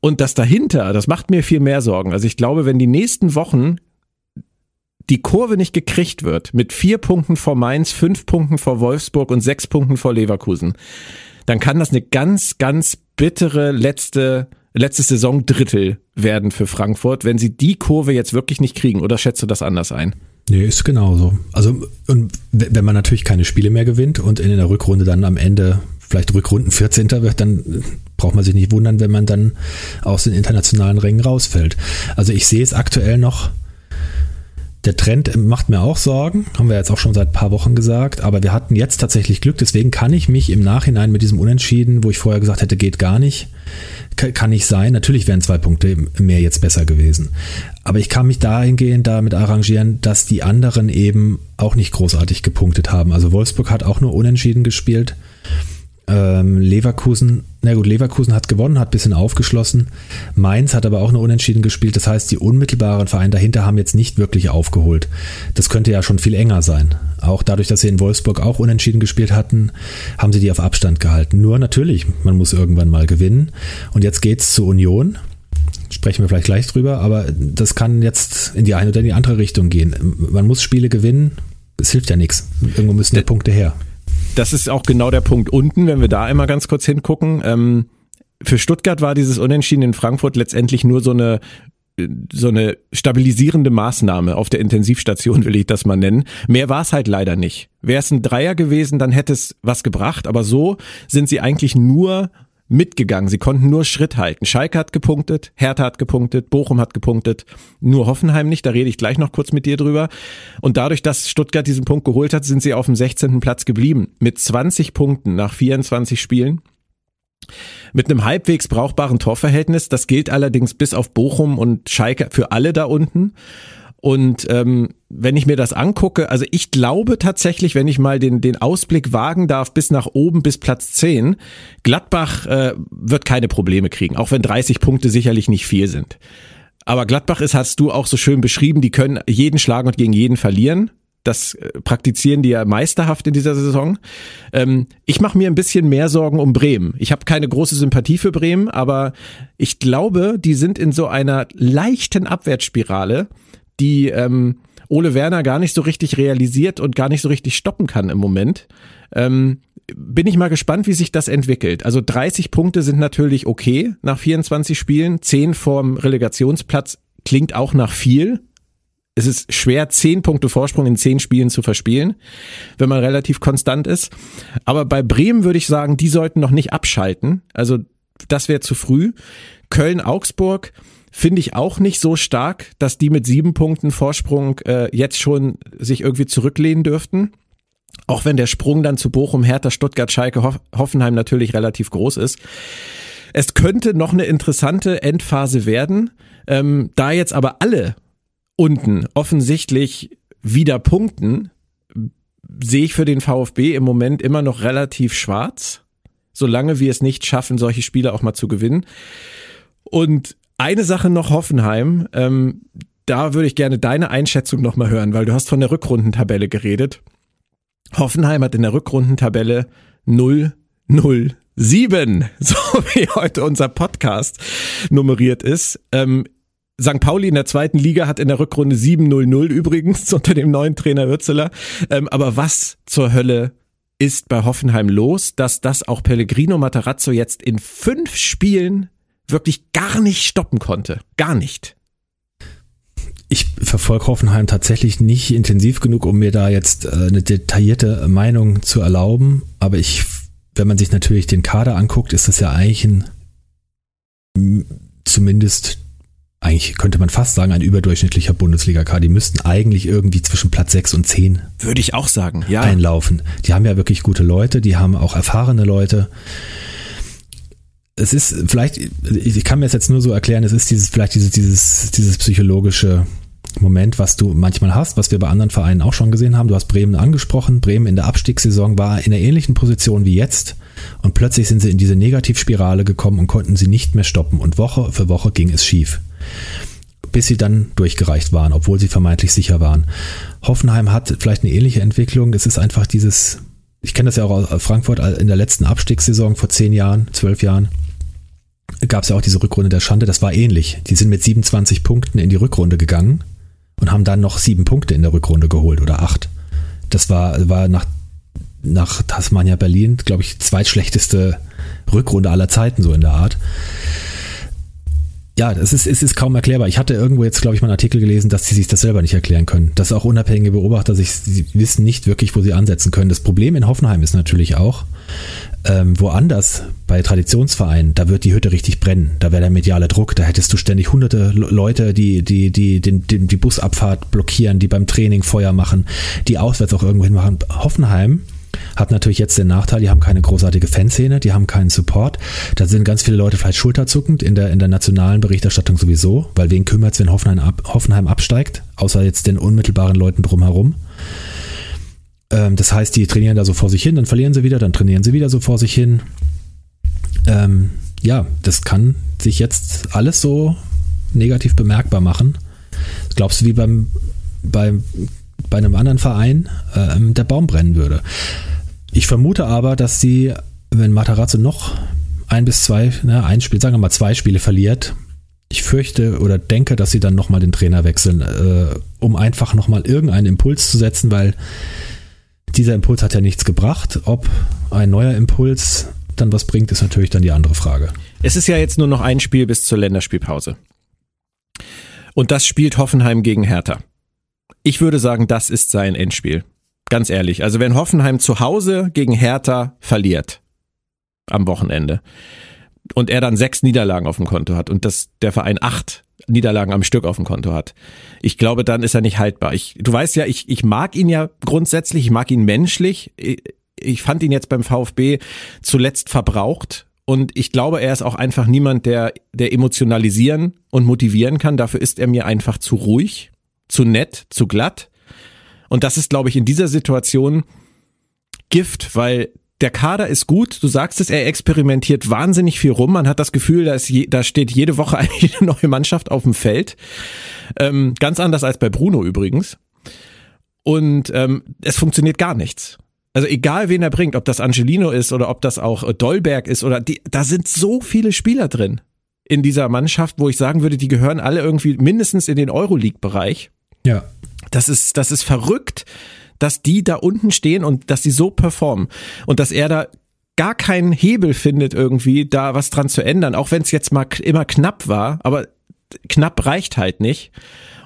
und das dahinter, das macht mir viel mehr Sorgen. Also ich glaube, wenn die nächsten Wochen die Kurve nicht gekriegt wird, mit vier Punkten vor Mainz, fünf Punkten vor Wolfsburg und sechs Punkten vor Leverkusen, dann kann das eine ganz, ganz bittere letzte, letzte Saison Drittel werden für Frankfurt, wenn sie die Kurve jetzt wirklich nicht kriegen. Oder schätzt du das anders ein? Nee, ist genauso. Also, wenn man natürlich keine Spiele mehr gewinnt und in der Rückrunde dann am Ende vielleicht Rückrunden 14. wird, dann braucht man sich nicht wundern, wenn man dann aus den internationalen Rängen rausfällt. Also ich sehe es aktuell noch der Trend macht mir auch Sorgen, haben wir jetzt auch schon seit ein paar Wochen gesagt, aber wir hatten jetzt tatsächlich Glück, deswegen kann ich mich im Nachhinein mit diesem Unentschieden, wo ich vorher gesagt hätte, geht gar nicht, kann nicht sein. Natürlich wären zwei Punkte mehr jetzt besser gewesen. Aber ich kann mich dahingehend damit arrangieren, dass die anderen eben auch nicht großartig gepunktet haben. Also Wolfsburg hat auch nur unentschieden gespielt. Ähm, Leverkusen, na gut, Leverkusen hat gewonnen, hat ein bisschen aufgeschlossen. Mainz hat aber auch nur unentschieden gespielt. Das heißt, die unmittelbaren Vereine dahinter haben jetzt nicht wirklich aufgeholt. Das könnte ja schon viel enger sein. Auch dadurch, dass sie in Wolfsburg auch unentschieden gespielt hatten, haben sie die auf Abstand gehalten. Nur natürlich, man muss irgendwann mal gewinnen. Und jetzt geht's zur Union. Sprechen wir vielleicht gleich drüber, aber das kann jetzt in die eine oder in die andere Richtung gehen. Man muss Spiele gewinnen. Es hilft ja nichts. Irgendwo müssen die Punkte her das ist auch genau der Punkt unten, wenn wir da einmal ganz kurz hingucken. Ähm, für Stuttgart war dieses Unentschieden in Frankfurt letztendlich nur so eine so eine stabilisierende Maßnahme auf der Intensivstation, (laughs) will ich das mal nennen. Mehr war es halt leider nicht. Wäre es ein Dreier gewesen, dann hätte es was gebracht, aber so sind sie eigentlich nur mitgegangen. Sie konnten nur Schritt halten. Schalke hat gepunktet, Hertha hat gepunktet, Bochum hat gepunktet, nur Hoffenheim nicht. Da rede ich gleich noch kurz mit dir drüber. Und dadurch, dass Stuttgart diesen Punkt geholt hat, sind sie auf dem 16. Platz geblieben. Mit 20 Punkten nach 24 Spielen. Mit einem halbwegs brauchbaren Torverhältnis. Das gilt allerdings bis auf Bochum und Schalke für alle da unten. Und ähm, wenn ich mir das angucke, also ich glaube tatsächlich, wenn ich mal den, den Ausblick wagen darf, bis nach oben, bis Platz 10, Gladbach äh, wird keine Probleme kriegen, auch wenn 30 Punkte sicherlich nicht viel sind. Aber Gladbach ist, hast du auch so schön beschrieben, die können jeden schlagen und gegen jeden verlieren. Das äh, praktizieren die ja meisterhaft in dieser Saison. Ähm, ich mache mir ein bisschen mehr Sorgen um Bremen. Ich habe keine große Sympathie für Bremen, aber ich glaube, die sind in so einer leichten Abwärtsspirale die ähm, Ole Werner gar nicht so richtig realisiert und gar nicht so richtig stoppen kann im Moment. Ähm, bin ich mal gespannt, wie sich das entwickelt. Also 30 Punkte sind natürlich okay nach 24 Spielen. 10 vorm Relegationsplatz klingt auch nach viel. Es ist schwer, 10 Punkte Vorsprung in 10 Spielen zu verspielen, wenn man relativ konstant ist. Aber bei Bremen würde ich sagen, die sollten noch nicht abschalten. Also das wäre zu früh. Köln, Augsburg, finde ich auch nicht so stark, dass die mit sieben Punkten Vorsprung äh, jetzt schon sich irgendwie zurücklehnen dürften. Auch wenn der Sprung dann zu Bochum, Hertha, Stuttgart, Schalke, Hoff Hoffenheim natürlich relativ groß ist. Es könnte noch eine interessante Endphase werden, ähm, da jetzt aber alle unten offensichtlich wieder punkten, sehe ich für den VfB im Moment immer noch relativ schwarz, solange wir es nicht schaffen, solche Spiele auch mal zu gewinnen. Und eine Sache noch Hoffenheim. Ähm, da würde ich gerne deine Einschätzung nochmal hören, weil du hast von der Rückrundentabelle geredet. Hoffenheim hat in der Rückrundentabelle 0, 0, 7, so wie heute unser Podcast nummeriert ist. Ähm, St. Pauli in der zweiten Liga hat in der Rückrunde 7-0-0 übrigens (laughs) unter dem neuen Trainer Würzeler. Ähm, aber was zur Hölle ist bei Hoffenheim los, dass das auch Pellegrino Matarazzo jetzt in fünf Spielen wirklich gar nicht stoppen konnte. Gar nicht. Ich verfolge Hoffenheim tatsächlich nicht intensiv genug, um mir da jetzt äh, eine detaillierte Meinung zu erlauben. Aber ich, wenn man sich natürlich den Kader anguckt, ist das ja eigentlich ein, zumindest, eigentlich könnte man fast sagen, ein überdurchschnittlicher Bundesliga-Kader. Die müssten eigentlich irgendwie zwischen Platz 6 und 10 würde ich auch sagen, ja. einlaufen. Die haben ja wirklich gute Leute, die haben auch erfahrene Leute es ist vielleicht, ich kann mir es jetzt nur so erklären, es ist dieses, vielleicht dieses, dieses, dieses psychologische Moment, was du manchmal hast, was wir bei anderen Vereinen auch schon gesehen haben. Du hast Bremen angesprochen. Bremen in der Abstiegssaison war in einer ähnlichen Position wie jetzt und plötzlich sind sie in diese Negativspirale gekommen und konnten sie nicht mehr stoppen und Woche für Woche ging es schief. Bis sie dann durchgereicht waren, obwohl sie vermeintlich sicher waren. Hoffenheim hat vielleicht eine ähnliche Entwicklung. Es ist einfach dieses, ich kenne das ja auch aus Frankfurt in der letzten Abstiegssaison vor zehn Jahren, zwölf Jahren gab es ja auch diese Rückrunde der Schande, das war ähnlich. Die sind mit 27 Punkten in die Rückrunde gegangen und haben dann noch sieben Punkte in der Rückrunde geholt oder acht. Das war, war nach, nach Tasmania Berlin, glaube ich, zweitschlechteste Rückrunde aller Zeiten, so in der Art. Ja, es ist, es ist kaum erklärbar. Ich hatte irgendwo jetzt, glaube ich, mal einen Artikel gelesen, dass sie sich das selber nicht erklären können. Dass auch unabhängige Beobachter sich, sie wissen nicht wirklich, wo sie ansetzen können. Das Problem in Hoffenheim ist natürlich auch, Ähm, woanders, bei Traditionsvereinen, da wird die Hütte richtig brennen. Da wäre der mediale Druck. Da hättest du ständig hunderte Leute, die, die, die, die, die, die Busabfahrt blockieren, die beim Training Feuer machen, die auswärts auch irgendwo hin machen. Hoffenheim hat natürlich jetzt den Nachteil, die haben keine großartige Fanszene, die haben keinen Support. Da sind ganz viele Leute vielleicht schulterzuckend in der, in der nationalen Berichterstattung sowieso, weil wen kümmert es, wenn Hoffenheim, ab, Hoffenheim absteigt, außer jetzt den unmittelbaren Leuten drumherum. Ähm, das heißt, die trainieren da so vor sich hin, dann verlieren sie wieder, dann trainieren sie wieder so vor sich hin. Ähm, ja, das kann sich jetzt alles so negativ bemerkbar machen. Glaubst du, wie beim, beim bei einem anderen Verein äh, der Baum brennen würde. Ich vermute aber, dass sie, wenn Matarazzo noch ein bis zwei, ne, ein Spiel, sagen wir mal zwei Spiele verliert, ich fürchte oder denke, dass sie dann nochmal den Trainer wechseln, äh, um einfach nochmal irgendeinen Impuls zu setzen, weil dieser Impuls hat ja nichts gebracht. Ob ein neuer Impuls dann was bringt, ist natürlich dann die andere Frage. Es ist ja jetzt nur noch ein Spiel bis zur Länderspielpause. Und das spielt Hoffenheim gegen Hertha. Ich würde sagen, das ist sein Endspiel. Ganz ehrlich. Also wenn Hoffenheim zu Hause gegen Hertha verliert am Wochenende und er dann sechs Niederlagen auf dem Konto hat und das, der Verein acht Niederlagen am Stück auf dem Konto hat. Ich glaube, dann ist er nicht haltbar. Ich, du weißt ja, ich, ich mag ihn ja grundsätzlich, ich mag ihn menschlich. Ich, ich fand ihn jetzt beim VfB zuletzt verbraucht und ich glaube, er ist auch einfach niemand, der, der emotionalisieren und motivieren kann. Dafür ist er mir einfach zu ruhig zu nett, zu glatt. Und das ist, glaube ich, in dieser Situation Gift, weil der Kader ist gut. Du sagst es, er experimentiert wahnsinnig viel rum. Man hat das Gefühl, da, je, da steht jede Woche (laughs) eine neue Mannschaft auf dem Feld. Ähm, ganz anders als bei Bruno übrigens. Und ähm, es funktioniert gar nichts. Also egal, wen er bringt, ob das Angelino ist oder ob das auch Dolberg ist oder die, da sind so viele Spieler drin in dieser Mannschaft, wo ich sagen würde, die gehören alle irgendwie mindestens in den Euroleague-Bereich. Ja. Das ist, das ist verrückt, dass die da unten stehen und dass sie so performen und dass er da gar keinen Hebel findet irgendwie, da was dran zu ändern, auch wenn es jetzt mal immer knapp war, aber knapp reicht halt nicht.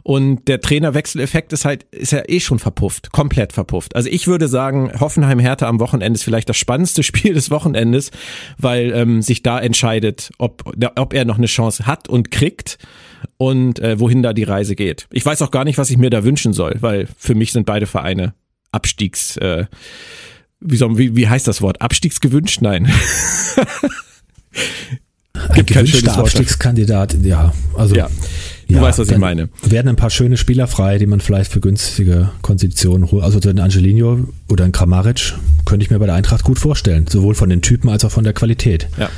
Und der Trainerwechseleffekt ist halt, ist ja eh schon verpufft, komplett verpufft. Also ich würde sagen, Hoffenheim Hertha am Wochenende ist vielleicht das spannendste (laughs) Spiel des Wochenendes, weil ähm, sich da entscheidet, ob, ob er noch eine Chance hat und kriegt und äh, wohin da die Reise geht. Ich weiß auch gar nicht, was ich mir da wünschen soll, weil für mich sind beide Vereine Abstiegs, äh, wie, soll, wie, wie heißt das Wort? Abstiegsgewünscht? Nein. (laughs) Ein gewünschter Abstiegskandidat, ja. Also ja. Du ja, weißt, was ich meine. Werden ein paar schöne Spieler frei, die man vielleicht für günstige Konditionen holt. Also den Angelino oder ein Kramaric könnte ich mir bei der Eintracht gut vorstellen. Sowohl von den Typen als auch von der Qualität. Ja.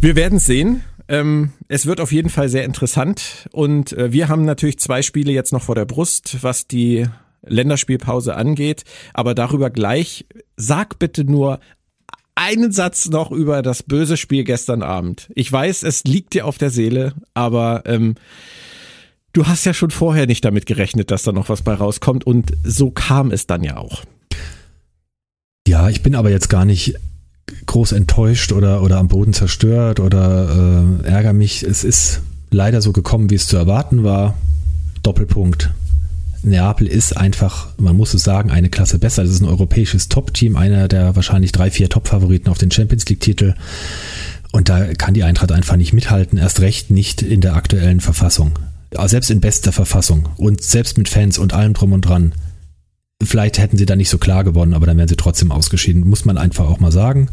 Wir werden es sehen. Ähm, es wird auf jeden Fall sehr interessant und äh, wir haben natürlich zwei Spiele jetzt noch vor der Brust, was die Länderspielpause angeht, aber darüber gleich. Sag bitte nur einen Satz noch über das böse Spiel gestern Abend. Ich weiß, es liegt dir auf der Seele, aber ähm, du hast ja schon vorher nicht damit gerechnet, dass da noch was bei rauskommt und so kam es dann ja auch. Ja, ich bin aber jetzt gar nicht groß enttäuscht oder, oder am Boden zerstört oder äh, ärgere mich. Es ist leider so gekommen, wie es zu erwarten war. Doppelpunkt. Neapel ist einfach, man muss es sagen, eine Klasse besser. Es ist ein europäisches Top-Team, einer der wahrscheinlich drei, vier Top-Favoriten auf den Champions League-Titel. Und da kann die Eintracht einfach nicht mithalten, erst recht nicht in der aktuellen Verfassung. Selbst in bester Verfassung und selbst mit Fans und allem drum und dran Vielleicht hätten sie da nicht so klar gewonnen, aber dann wären sie trotzdem ausgeschieden, muss man einfach auch mal sagen.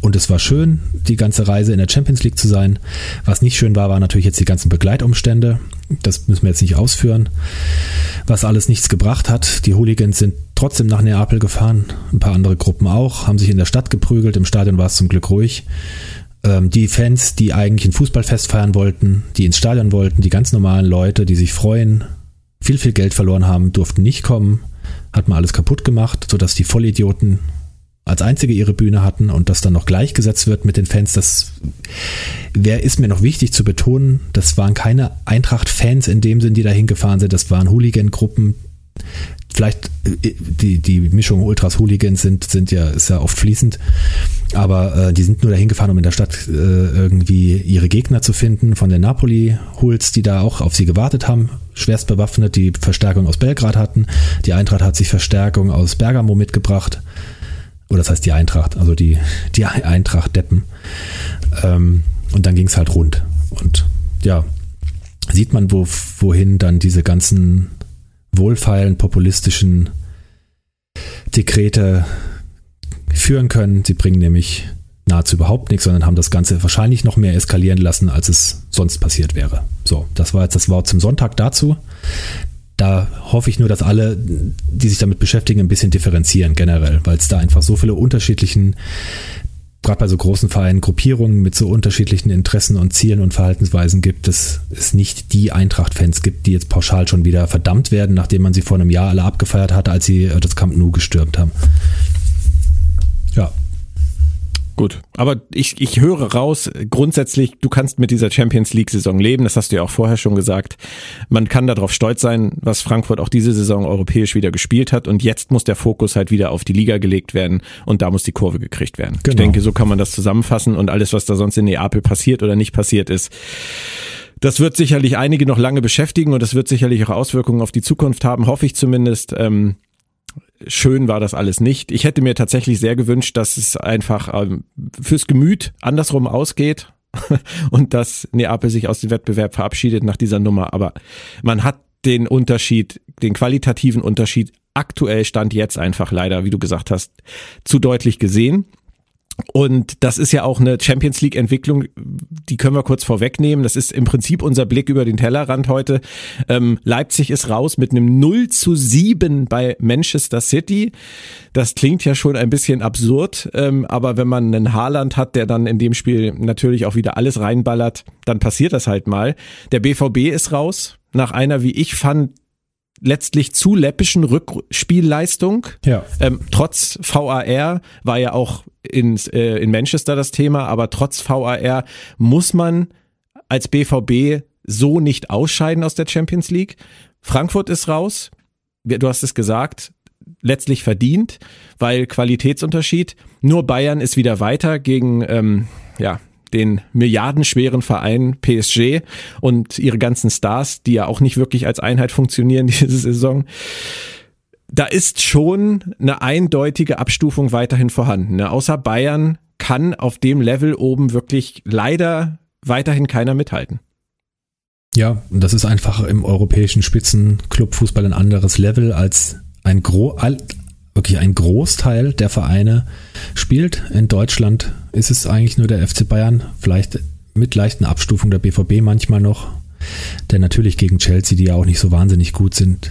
Und es war schön, die ganze Reise in der Champions League zu sein. Was nicht schön war, waren natürlich jetzt die ganzen Begleitumstände. Das müssen wir jetzt nicht ausführen. Was alles nichts gebracht hat. Die Hooligans sind trotzdem nach Neapel gefahren, ein paar andere Gruppen auch, haben sich in der Stadt geprügelt. Im Stadion war es zum Glück ruhig ähm, die Fans, die eigentlich ein Fußballfest feiern wollten, die ins Stadion wollten, die ganz normalen Leute, die sich freuen, viel, viel Geld verloren haben, durften nicht kommen hat man alles kaputt gemacht, sodass die Vollidioten als einzige ihre Bühne hatten und das dann noch gleichgesetzt wird mit den Fans, das wer ist mir noch wichtig zu betonen, das waren keine Eintracht-Fans in dem Sinn, die da hingefahren sind, das waren Hooligan-Gruppen, vielleicht äh, die, die Mischung Ultras Hooligans sind, sind ja, ist ja oft fließend, aber äh, die sind nur dahin gefahren, um in der Stadt äh, irgendwie ihre Gegner zu finden, von den Napoli-Hools, die da auch auf sie gewartet haben, schwerst bewaffnet, die Verstärkung aus Belgrad hatten. Die Eintracht hat sich Verstärkung aus Bergamo mitgebracht. Oder das heißt die Eintracht, also die, (laughs) die Eintracht Deppen. Ähm, und dann ging es halt rund. Und ja, sieht man, wo, wohin dann diese ganzen wohlfeilen populistischen Dekrete führen können. Sie bringen nämlich nahezu überhaupt nichts, sondern haben das Ganze wahrscheinlich noch mehr eskalieren lassen, als es sonst passiert wäre. So, das war jetzt das Wort zum Sonntag dazu. Da hoffe ich nur, dass alle, die sich damit beschäftigen, ein bisschen differenzieren generell, weil es da einfach so viele unterschiedlichen gerade bei so großen Vereinen Gruppierungen mit so unterschiedlichen Interessen und Zielen und Verhaltensweisen gibt, dass es nicht die Eintracht-Fans gibt, die jetzt pauschal schon wieder verdammt werden, nachdem man sie vor einem Jahr alle abgefeiert hat, als sie äh, das Camp Nou gestürmt haben. Gut, aber ich, ich höre raus, grundsätzlich, du kannst mit dieser Champions League-Saison leben, das hast du ja auch vorher schon gesagt. Man kann darauf stolz sein, was Frankfurt auch diese Saison europäisch wieder gespielt hat und jetzt muss der Fokus halt wieder auf die Liga gelegt werden und da muss die Kurve gekriegt werden. Genau. Ich denke, so kann man das zusammenfassen und alles, was da sonst in Neapel passiert oder nicht passiert ist, das wird sicherlich einige noch lange beschäftigen und das wird sicherlich auch Auswirkungen auf die Zukunft haben, hoffe ich zumindest. Ähm, schön war das alles nicht. Ich hätte mir tatsächlich sehr gewünscht, dass es einfach ähm, fürs Gemüt andersrum ausgeht (laughs) und dass Neapel sich aus dem Wettbewerb verabschiedet nach dieser Nummer. Aber man hat den Unterschied, den qualitativen Unterschied aktuell stand jetzt einfach leider, wie du gesagt hast, zu deutlich gesehen. Und das ist ja auch eine Champions League Entwicklung, die können wir kurz vorwegnehmen. Das ist im Prinzip unser Blick über den Tellerrand heute. Ähm, Leipzig ist raus mit einem 0 zu 7 bei Manchester City. Das klingt ja schon ein bisschen absurd, ähm, aber wenn man einen Haaland hat, der dann in dem Spiel natürlich auch wieder alles reinballert, dann passiert das halt mal. Der BVB ist raus nach einer, wie ich fand, letztlich zu läppischen Rückspielleistung. Ja. Ähm, trotz VAR war ja auch in, äh, in Manchester das Thema, aber trotz VAR muss man als BVB so nicht ausscheiden aus der Champions League. Frankfurt ist raus. Du hast es gesagt, letztlich verdient, weil Qualitätsunterschied. Nur Bayern ist wieder weiter gegen ähm, ja, den milliardenschweren Verein PSG und ihre ganzen Stars, die ja auch nicht wirklich als Einheit funktionieren (laughs) diese Saison. Da ist schon eine eindeutige Abstufung weiterhin vorhanden. Ne? Außer Bayern kann auf dem Level oben wirklich leider weiterhin keiner mithalten. Ja, das ist einfach im europäischen Spitzenclubfußball ein anderes Level als ein Gro wirklich ein Großteil der Vereine spielt. In Deutschland ist es eigentlich nur der FC Bayern, vielleicht mit leichten Abstufung der BVB manchmal noch, der natürlich gegen Chelsea, die ja auch nicht so wahnsinnig gut sind,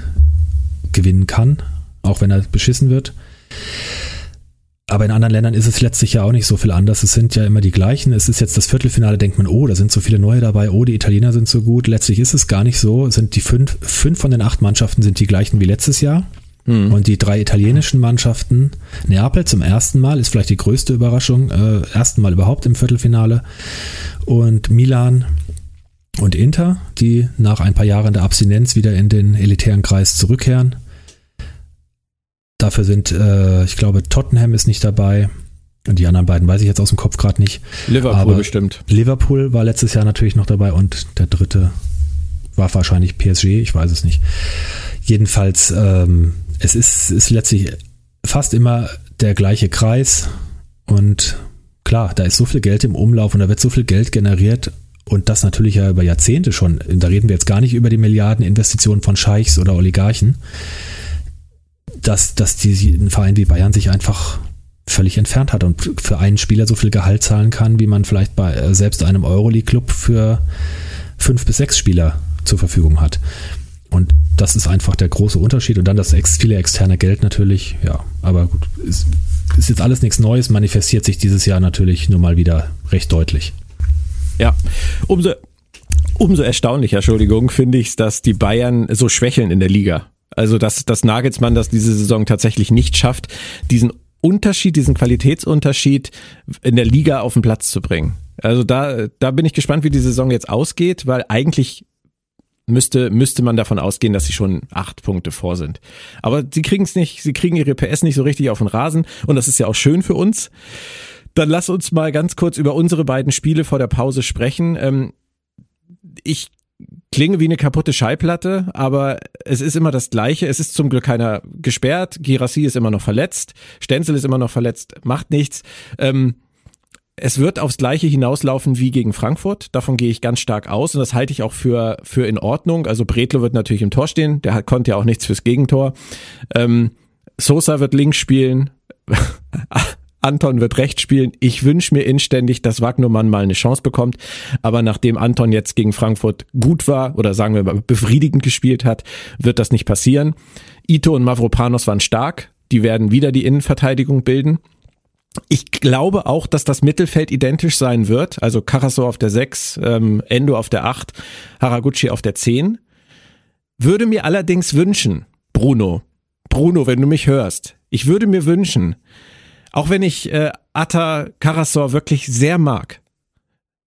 gewinnen kann, auch wenn er beschissen wird. Aber in anderen Ländern ist es letztlich ja auch nicht so viel anders. Es sind ja immer die gleichen. Es ist jetzt das Viertelfinale, denkt man, oh, da sind so viele neue dabei, oh, die Italiener sind so gut. Letztlich ist es gar nicht so. Es sind die fünf, fünf von den acht Mannschaften sind die gleichen wie letztes Jahr. Mhm. Und die drei italienischen Mannschaften, Neapel zum ersten Mal, ist vielleicht die größte Überraschung, äh, ersten Mal überhaupt im Viertelfinale. Und Milan und Inter, die nach ein paar Jahren der Abstinenz wieder in den elitären Kreis zurückkehren. Dafür sind, äh, ich glaube, Tottenham ist nicht dabei. Und die anderen beiden weiß ich jetzt aus dem Kopf gerade nicht. Liverpool Aber bestimmt. Liverpool war letztes Jahr natürlich noch dabei und der dritte war wahrscheinlich PSG, ich weiß es nicht. Jedenfalls ähm, es ist, ist letztlich fast immer der gleiche Kreis und klar, da ist so viel Geld im Umlauf und da wird so viel Geld generiert und das natürlich ja über Jahrzehnte schon. Da reden wir jetzt gar nicht über die Milliardeninvestitionen von Scheichs oder Oligarchen, dass, dass die, ein Verein wie Bayern sich einfach völlig entfernt hat und für einen Spieler so viel Gehalt zahlen kann, wie man vielleicht bei äh, selbst einem Euroleague-Club für fünf bis sechs Spieler zur Verfügung hat. Und das ist einfach der große Unterschied. Und dann das ex viele externe Geld natürlich. Ja, aber gut, ist, ist jetzt alles nichts Neues, manifestiert sich dieses Jahr natürlich nur mal wieder recht deutlich. Ja, umso, umso erstaunlicher, Entschuldigung, finde ich es, dass die Bayern so schwächeln in der Liga. Also, dass, dass Nagelsmann das diese Saison tatsächlich nicht schafft, diesen Unterschied, diesen Qualitätsunterschied in der Liga auf den Platz zu bringen. Also da, da bin ich gespannt, wie die Saison jetzt ausgeht, weil eigentlich müsste, müsste man davon ausgehen, dass sie schon acht Punkte vor sind. Aber sie kriegen es nicht, sie kriegen ihre PS nicht so richtig auf den Rasen und das ist ja auch schön für uns. Dann lass uns mal ganz kurz über unsere beiden Spiele vor der Pause sprechen. Ähm, ich klinge wie eine kaputte Schallplatte, aber es ist immer das Gleiche. Es ist zum Glück keiner gesperrt. Girassi ist immer noch verletzt. Stenzel ist immer noch verletzt. Macht nichts. Ähm, es wird aufs Gleiche hinauslaufen wie gegen Frankfurt. Davon gehe ich ganz stark aus und das halte ich auch für, für in Ordnung. Also Bretlo wird natürlich im Tor stehen. Der hat, konnte ja auch nichts fürs Gegentor. Ähm, Sosa wird links spielen. (laughs) Anton wird rechts spielen. Ich wünsche mir inständig, dass Wagnermann mal eine Chance bekommt. Aber nachdem Anton jetzt gegen Frankfurt gut war oder sagen wir mal befriedigend gespielt hat, wird das nicht passieren. Ito und Mavropanos waren stark. Die werden wieder die Innenverteidigung bilden. Ich glaube auch, dass das Mittelfeld identisch sein wird. Also Carasso auf der 6, ähm, Endo auf der 8, Haraguchi auf der 10. Würde mir allerdings wünschen, Bruno, Bruno, wenn du mich hörst, ich würde mir wünschen, auch wenn ich äh, Atta Karasor wirklich sehr mag,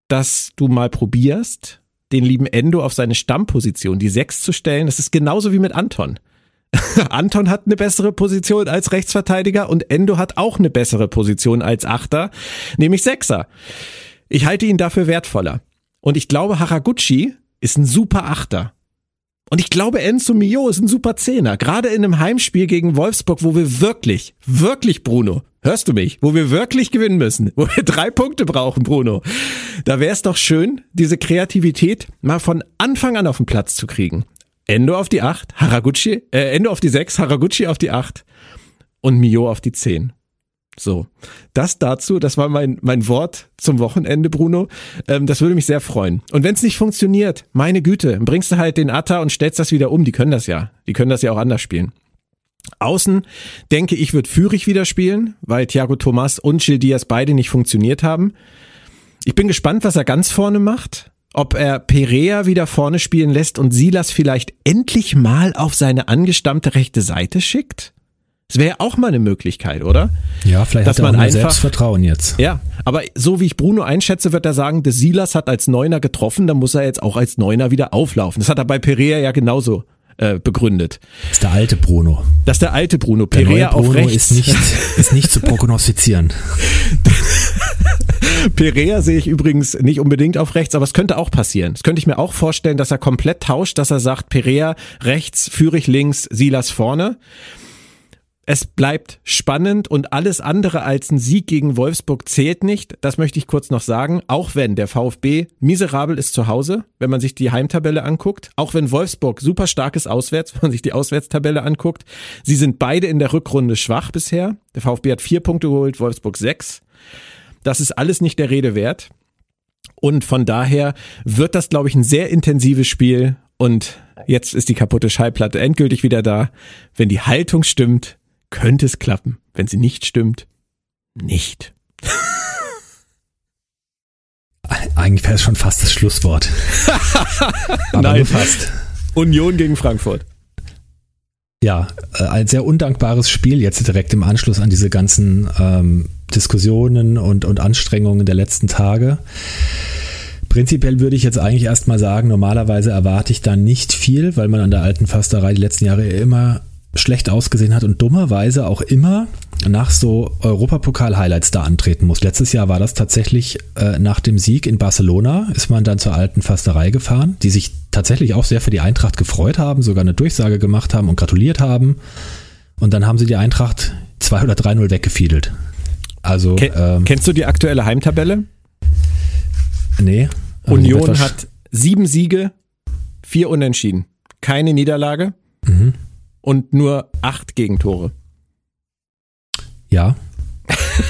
dass du mal probierst, den lieben Endo auf seine Stammposition, die 6 zu stellen. Das ist genauso wie mit Anton. (laughs) Anton hat eine bessere Position als Rechtsverteidiger und Endo hat auch eine bessere Position als Achter, nämlich Sechser. Ich halte ihn dafür wertvoller. Und ich glaube, Haraguchi ist ein super Achter. Und ich glaube, Enzo Mio ist ein super Zehner. Gerade in einem Heimspiel gegen Wolfsburg, wo wir wirklich, wirklich, Bruno, hörst du mich? Wo wir wirklich gewinnen müssen. Wo wir drei Punkte brauchen, Bruno. Da wäre es doch schön, diese Kreativität mal von Anfang an auf den Platz zu kriegen. Endo auf die 8, Haraguchi, äh, Endo auf die 6, Haraguchi auf die 8 und Mio auf die 10. So, das dazu, das war mein, mein Wort zum Wochenende, Bruno. Ähm, das würde mich sehr freuen. Und wenn es nicht funktioniert, meine Güte, bringst du halt den Atta und stellst das wieder um. Die können das ja. Die können das ja auch anders spielen. Außen denke ich, wird Führig wieder spielen, weil Thiago Thomas und Gil Diaz beide nicht funktioniert haben. Ich bin gespannt, was er ganz vorne macht ob er Perea wieder vorne spielen lässt und Silas vielleicht endlich mal auf seine angestammte rechte Seite schickt? Das wäre auch mal eine Möglichkeit, oder? Ja, vielleicht Dass hat er man auch einfach- Selbstvertrauen jetzt. Ja, aber so wie ich Bruno einschätze, wird er sagen, der Silas hat als Neuner getroffen, dann muss er jetzt auch als Neuner wieder auflaufen. Das hat er bei Perea ja genauso äh, begründet. Das ist der alte Bruno. Das ist der alte Bruno. Der Perea neue Bruno auf rechts. ist nicht, ist nicht zu prognostizieren. (laughs) (laughs) Perea sehe ich übrigens nicht unbedingt auf rechts, aber es könnte auch passieren. Das könnte ich mir auch vorstellen, dass er komplett tauscht, dass er sagt, Perea rechts, Führig links, Silas vorne. Es bleibt spannend und alles andere als ein Sieg gegen Wolfsburg zählt nicht. Das möchte ich kurz noch sagen. Auch wenn der VfB miserabel ist zu Hause, wenn man sich die Heimtabelle anguckt. Auch wenn Wolfsburg super stark ist auswärts, (laughs) wenn man sich die Auswärtstabelle anguckt. Sie sind beide in der Rückrunde schwach bisher. Der VfB hat vier Punkte geholt, Wolfsburg sechs. Das ist alles nicht der Rede wert. Und von daher wird das, glaube ich, ein sehr intensives Spiel. Und jetzt ist die kaputte Schallplatte endgültig wieder da. Wenn die Haltung stimmt, könnte es klappen. Wenn sie nicht stimmt, nicht. (laughs) Eigentlich wäre es schon fast das Schlusswort. (laughs) Aber Nein. nur fast. Union gegen Frankfurt. Ja, äh, ein sehr undankbares Spiel jetzt direkt im Anschluss an diese ganzen ähm, Diskussionen und, und Anstrengungen der letzten Tage. Prinzipiell würde ich jetzt eigentlich erstmal sagen, normalerweise erwarte ich da nicht viel, weil man an der alten Fasterei die letzten Jahre immer schlecht ausgesehen hat und dummerweise auch immer nach so Europapokal-Highlights da antreten muss. Letztes Jahr war das tatsächlich äh, nach dem Sieg in Barcelona, ist man dann zur alten Fasterei gefahren, die sich tatsächlich auch sehr für die Eintracht gefreut haben, sogar eine Durchsage gemacht haben und gratuliert haben. Und dann haben sie die Eintracht 2 oder 3-0 weggefiedelt. Also, Ken ähm, Kennst du die aktuelle Heimtabelle? nee. Aber Union hat sieben Siege, vier Unentschieden, keine Niederlage Mhm. und nur acht Gegentore. Ja,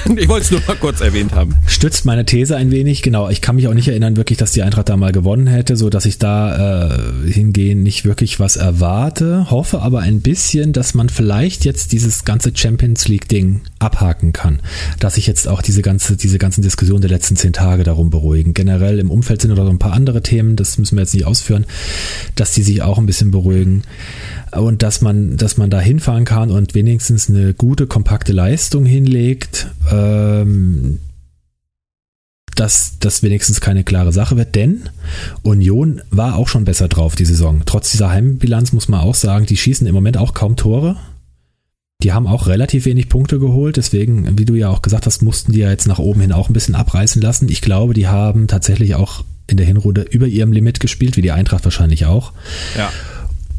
(laughs) Ich wollte es nur mal kurz erwähnt haben. stützt meine These ein wenig. Genau, ich kann mich auch nicht erinnern, wirklich, dass die Eintracht da mal gewonnen hätte, so dass ich da äh, hingehen nicht wirklich was erwarte. Hoffe aber ein bisschen, dass man vielleicht jetzt dieses ganze Champions League Ding abhaken kann. Dass sich jetzt auch diese ganze, diese ganzen Diskussionen der letzten zehn Tage darum beruhigen. Generell im Umfeld sind noch ein paar andere Themen, das müssen wir jetzt nicht ausführen, dass die sich auch ein bisschen beruhigen und dass man, dass man da hinfahren kann und wenigstens eine gute, kompakte Leistung hinlegt, ähm, dass das wenigstens keine klare Sache wird, denn Union war auch schon besser drauf die Saison. Trotz dieser Heimbilanz muss man auch sagen, die schießen im Moment auch kaum Tore. Die haben auch relativ wenig Punkte geholt, deswegen, wie du ja auch gesagt hast, mussten die ja jetzt nach oben hin auch ein bisschen abreißen lassen. Ich glaube, die haben tatsächlich auch in der Hinrunde über ihrem Limit gespielt, wie die Eintracht wahrscheinlich auch. Ja.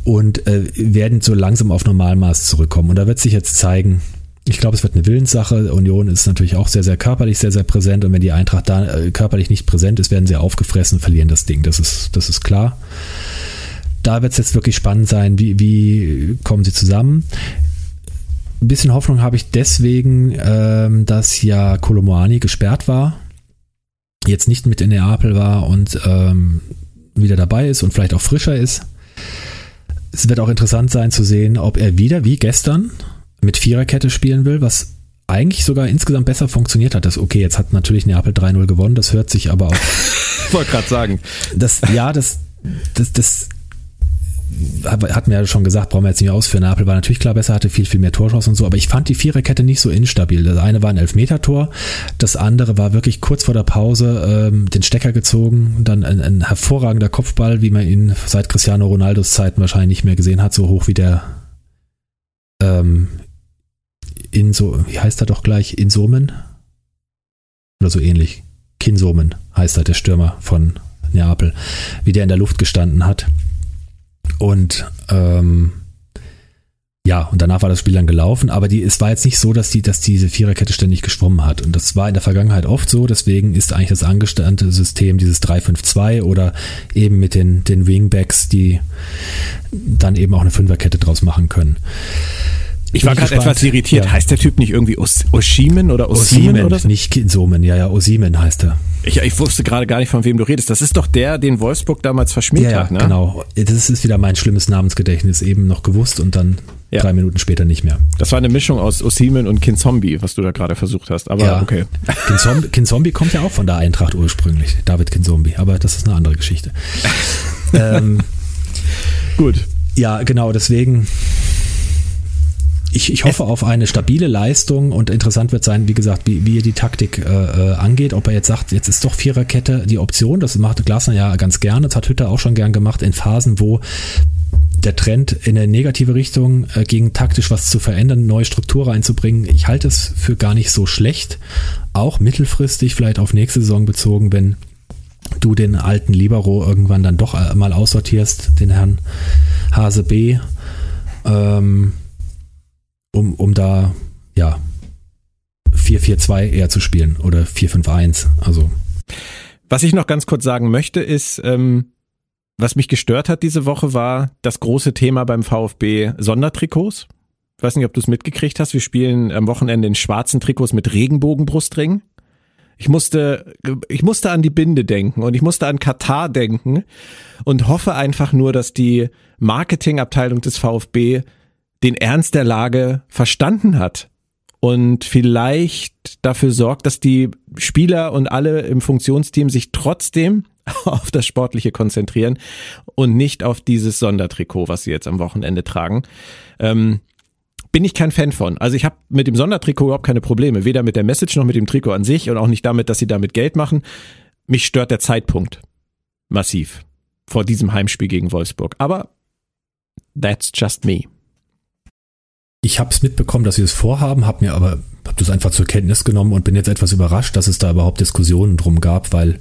Und äh, werden so langsam auf Normalmaß zurückkommen. Und da wird sich jetzt zeigen, ich glaube, es wird eine Willenssache. Union ist natürlich auch sehr, sehr körperlich, sehr, sehr präsent. Und wenn die Eintracht da äh, körperlich nicht präsent ist, werden sie aufgefressen und verlieren das Ding. Das ist, das ist klar. Da wird es jetzt wirklich spannend sein, wie, wie kommen sie zusammen. Ein bisschen Hoffnung habe ich deswegen, ähm, dass ja Kolomoani gesperrt war, jetzt nicht mit in Neapel war und ähm, wieder dabei ist und vielleicht auch frischer ist. Es wird auch interessant sein zu sehen, ob er wieder wie gestern mit Viererkette spielen will, was eigentlich sogar insgesamt besser funktioniert hat. Das okay, jetzt hat natürlich Neapel 3-0 gewonnen, das hört sich aber auch. (laughs) ich wollte gerade sagen. Das, ja, das, das, das hat mir ja schon gesagt, brauchen wir jetzt nicht ausführen. Neapel war natürlich klar besser, hatte viel, viel mehr Torschuss und so, aber ich fand die Viererkette nicht so instabil. Das eine war ein Elfmeter-Tor, das andere war wirklich kurz vor der Pause ähm, den Stecker gezogen, dann ein, ein, hervorragender Kopfball, wie man ihn seit Cristiano Ronaldos Zeiten wahrscheinlich nicht mehr gesehen hat, so hoch wie der ähm, in so, wie heißt er doch gleich, Insomen? Oder so ähnlich. Kinsomen heißt er, der Stürmer von Neapel, wie der in der Luft gestanden hat. Und ähm, ja, und danach war das Spiel dann gelaufen, aber die, es war jetzt nicht so, dass, die, dass diese Viererkette ständig geschwommen hat. Und das war in der Vergangenheit oft so, deswegen ist eigentlich das angestammte System dieses 3-5-2 oder eben mit den, den Wingbacks, die dann eben auch eine Fünferkette draus machen können. Ich war gerade etwas irritiert. Ja. Heißt der Typ nicht irgendwie Os Oshimen oder Osimen, Osimen oder so? Nicht Kinsomen, ja, ja, Osimen heißt er. Ich, ich wusste gerade gar nicht, von wem du redest. Das ist doch der, den Wolfsburg damals verschmiert ja, hat, ne? genau. Das ist wieder mein schlimmes Namensgedächtnis. Eben noch gewusst und dann ja. drei Minuten später nicht mehr. Das war eine Mischung aus Osimen und Kinzombie, was du da gerade versucht hast. Aber ja. okay. (laughs) Kinzombie, Kinzombie kommt ja auch von der Eintracht ursprünglich. David Kinzombie. Aber das ist eine andere Geschichte. (laughs) ähm, Gut. Ja, genau. Deswegen ich, ich hoffe auf eine stabile Leistung und interessant wird sein, wie gesagt, wie, wie er die Taktik äh, äh, angeht. Ob er jetzt sagt, jetzt ist doch Viererkette die Option. Das macht Glasner ja ganz gerne. Das hat Hütter auch schon gern gemacht in Phasen, wo der Trend in eine negative Richtung äh, ging, taktisch was zu verändern, neue Struktur reinzubringen. Ich halte es für gar nicht so schlecht. Auch mittelfristig, vielleicht auf nächste Saison bezogen, wenn du den alten Libero irgendwann dann doch äh, mal aussortierst, den Herrn Hase B. Ähm, um, um da, ja, 4-4-2 eher zu spielen oder 4-5-1. Also. Was ich noch ganz kurz sagen möchte, ist, ähm, was mich gestört hat diese Woche, war das große Thema beim VfB Sondertrikots. Ich weiß nicht, ob du es mitgekriegt hast. Wir spielen am Wochenende in schwarzen Trikots mit Regenbogenbrustringen. Ich musste, ich musste an die Binde denken und ich musste an Katar denken und hoffe einfach nur, dass die Marketingabteilung des VfB den Ernst der Lage verstanden hat und vielleicht dafür sorgt, dass die Spieler und alle im Funktionsteam sich trotzdem (laughs) auf das Sportliche konzentrieren und nicht auf dieses Sondertrikot, was sie jetzt am Wochenende tragen. Ähm, bin ich kein Fan von. Also ich habe mit dem Sondertrikot überhaupt keine Probleme, weder mit der Message noch mit dem Trikot an sich und auch nicht damit, dass sie damit Geld machen. Mich stört der Zeitpunkt massiv vor diesem Heimspiel gegen Wolfsburg. Aber that's just me ich habe es mitbekommen, dass sie es vorhaben, habe mir aber hab das einfach zur Kenntnis genommen und bin jetzt etwas überrascht, dass es da überhaupt Diskussionen drum gab, weil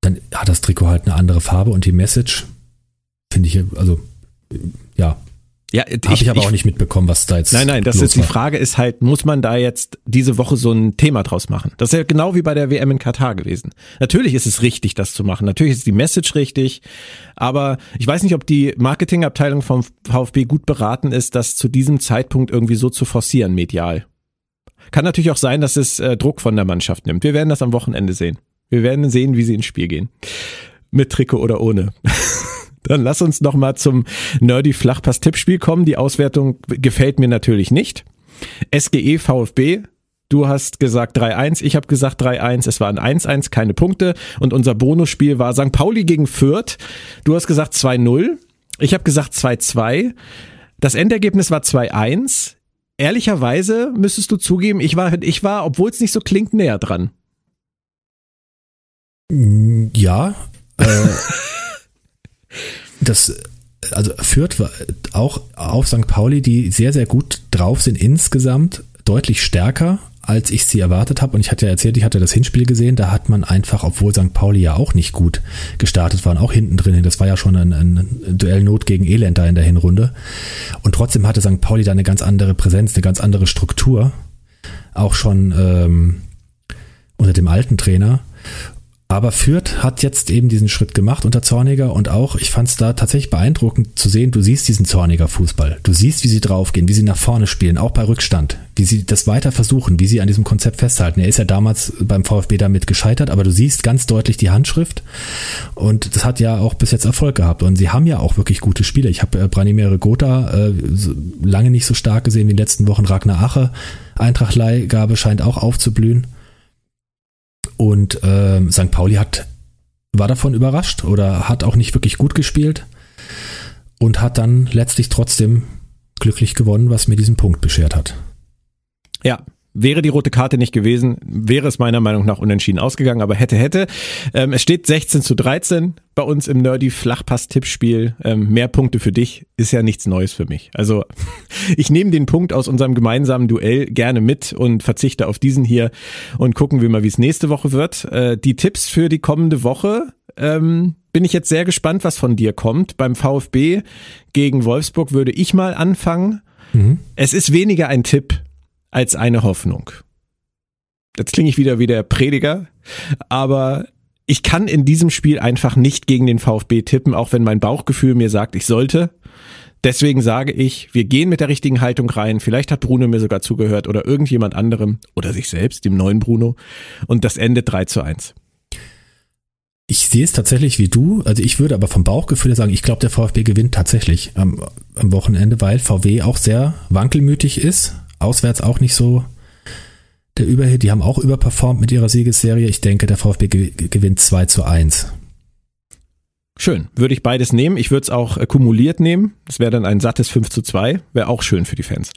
dann hat das Trikot halt eine andere Farbe und die Message finde ich also ja ja, habe ich, ich, aber auch nicht mitbekommen, was da jetzt. Nein, nein, das ist die Frage ist halt, muss man da jetzt diese Woche so ein Thema draus machen? Das ist ja genau wie bei der WM in Katar gewesen. Natürlich ist es richtig, das zu machen. Natürlich ist die Message richtig, aber ich weiß nicht, ob die Marketingabteilung vom VfB gut beraten ist, das zu diesem Zeitpunkt irgendwie so zu forcieren medial. Kann natürlich auch sein, dass es äh, Druck von der Mannschaft nimmt. Wir werden das am Wochenende sehen. Wir werden sehen, wie sie ins Spiel gehen. Mit Trikot oder ohne. (laughs) Dann lass uns noch mal zum Nerdy Flachpass Tippspiel kommen. Die Auswertung gefällt mir natürlich nicht. SGE VfB Du hast gesagt 3-1, ich habe gesagt 3-1, es war ein 1-1, keine Punkte. Und unser Bonusspiel war St. Pauli gegen Fürth. Du hast gesagt 2-0, ich habe gesagt 2-2. Das Endergebnis war 2-1. Ehrlicherweise müsstest du zugeben, ich war, ich war, obwohl es nicht so klingt, näher dran. Ja. Äh, (laughs) das, also war auch auf St. Pauli, die sehr, sehr gut drauf sind insgesamt, deutlich stärker als ich sie erwartet habe. Und ich hatte ja erzählt, ich hatte das Hinspiel gesehen, da hat man einfach, obwohl St. Pauli ja auch nicht gut gestartet waren, auch hinten drin, das war ja schon ein, ein Duell Not gegen Elend da in der Hinrunde. Und trotzdem hatte St. Pauli da eine ganz andere Präsenz, eine ganz andere Struktur. Auch schon ähm, unter dem alten Trainer. Aber Fürth hat jetzt eben diesen Schritt gemacht unter Zorniger und auch, ich fand es da tatsächlich beeindruckend zu sehen, du siehst diesen Zorniger Fußball. Du siehst, wie sie draufgehen, wie sie nach vorne spielen, auch bei Rückstand, wie sie das weiter versuchen, wie sie an diesem Konzept festhalten. Er ist ja damals beim VfB damit gescheitert, aber du siehst ganz deutlich die Handschrift und das hat ja auch bis jetzt Erfolg gehabt und sie haben ja auch wirklich gute Spieler. Ich habe äh, Branimir Gotha äh, lange nicht so stark gesehen wie in den letzten Wochen. Ragnar Ache, Eintracht Leihgabe scheint auch aufzublühen. Und äh, St. Pauli hat, war davon überrascht oder hat auch nicht wirklich gut gespielt und hat dann letztlich trotzdem glücklich gewonnen, was mir diesen Punkt beschert hat. Ja, Wäre die rote Karte nicht gewesen, wäre es meiner Meinung nach unentschieden ausgegangen, aber hätte, hätte. Ähm, es steht 16 zu 13 bei uns im Nerdy Flachpass-Tippspiel. Ähm, mehr Punkte für dich ist ja nichts Neues für mich. Also (laughs) ich nehme den Punkt aus unserem gemeinsamen Duell gerne mit und verzichte auf diesen hier und gucken wir mal, wie es nächste Woche wird. Äh, die Tipps für die kommende Woche ähm, bin ich jetzt sehr gespannt, was von dir kommt. Beim VfB gegen Wolfsburg würde ich mal anfangen. Mhm. Es ist weniger ein Tipp als eine Hoffnung. Jetzt klinge ich wieder wie der Prediger, aber ich kann in diesem Spiel einfach nicht gegen den VfB tippen, auch wenn mein Bauchgefühl mir sagt, ich sollte. Deswegen sage ich, wir gehen mit der richtigen Haltung rein. Vielleicht hat Bruno mir sogar zugehört oder irgendjemand anderem oder sich selbst, dem neuen Bruno. Und das endet 3 zu 1. Ich sehe es tatsächlich wie du. Also ich würde aber vom Bauchgefühl sagen, ich glaube, der VfB gewinnt tatsächlich am, am Wochenende, weil VW auch sehr wankelmütig ist auswärts auch nicht so der Überhit. Die haben auch überperformt mit ihrer Siegesserie. Ich denke, der VfB gewinnt 2 zu 1. Schön. Würde ich beides nehmen. Ich würde es auch äh, kumuliert nehmen. Das wäre dann ein sattes 5 zu 2. Wäre auch schön für die Fans.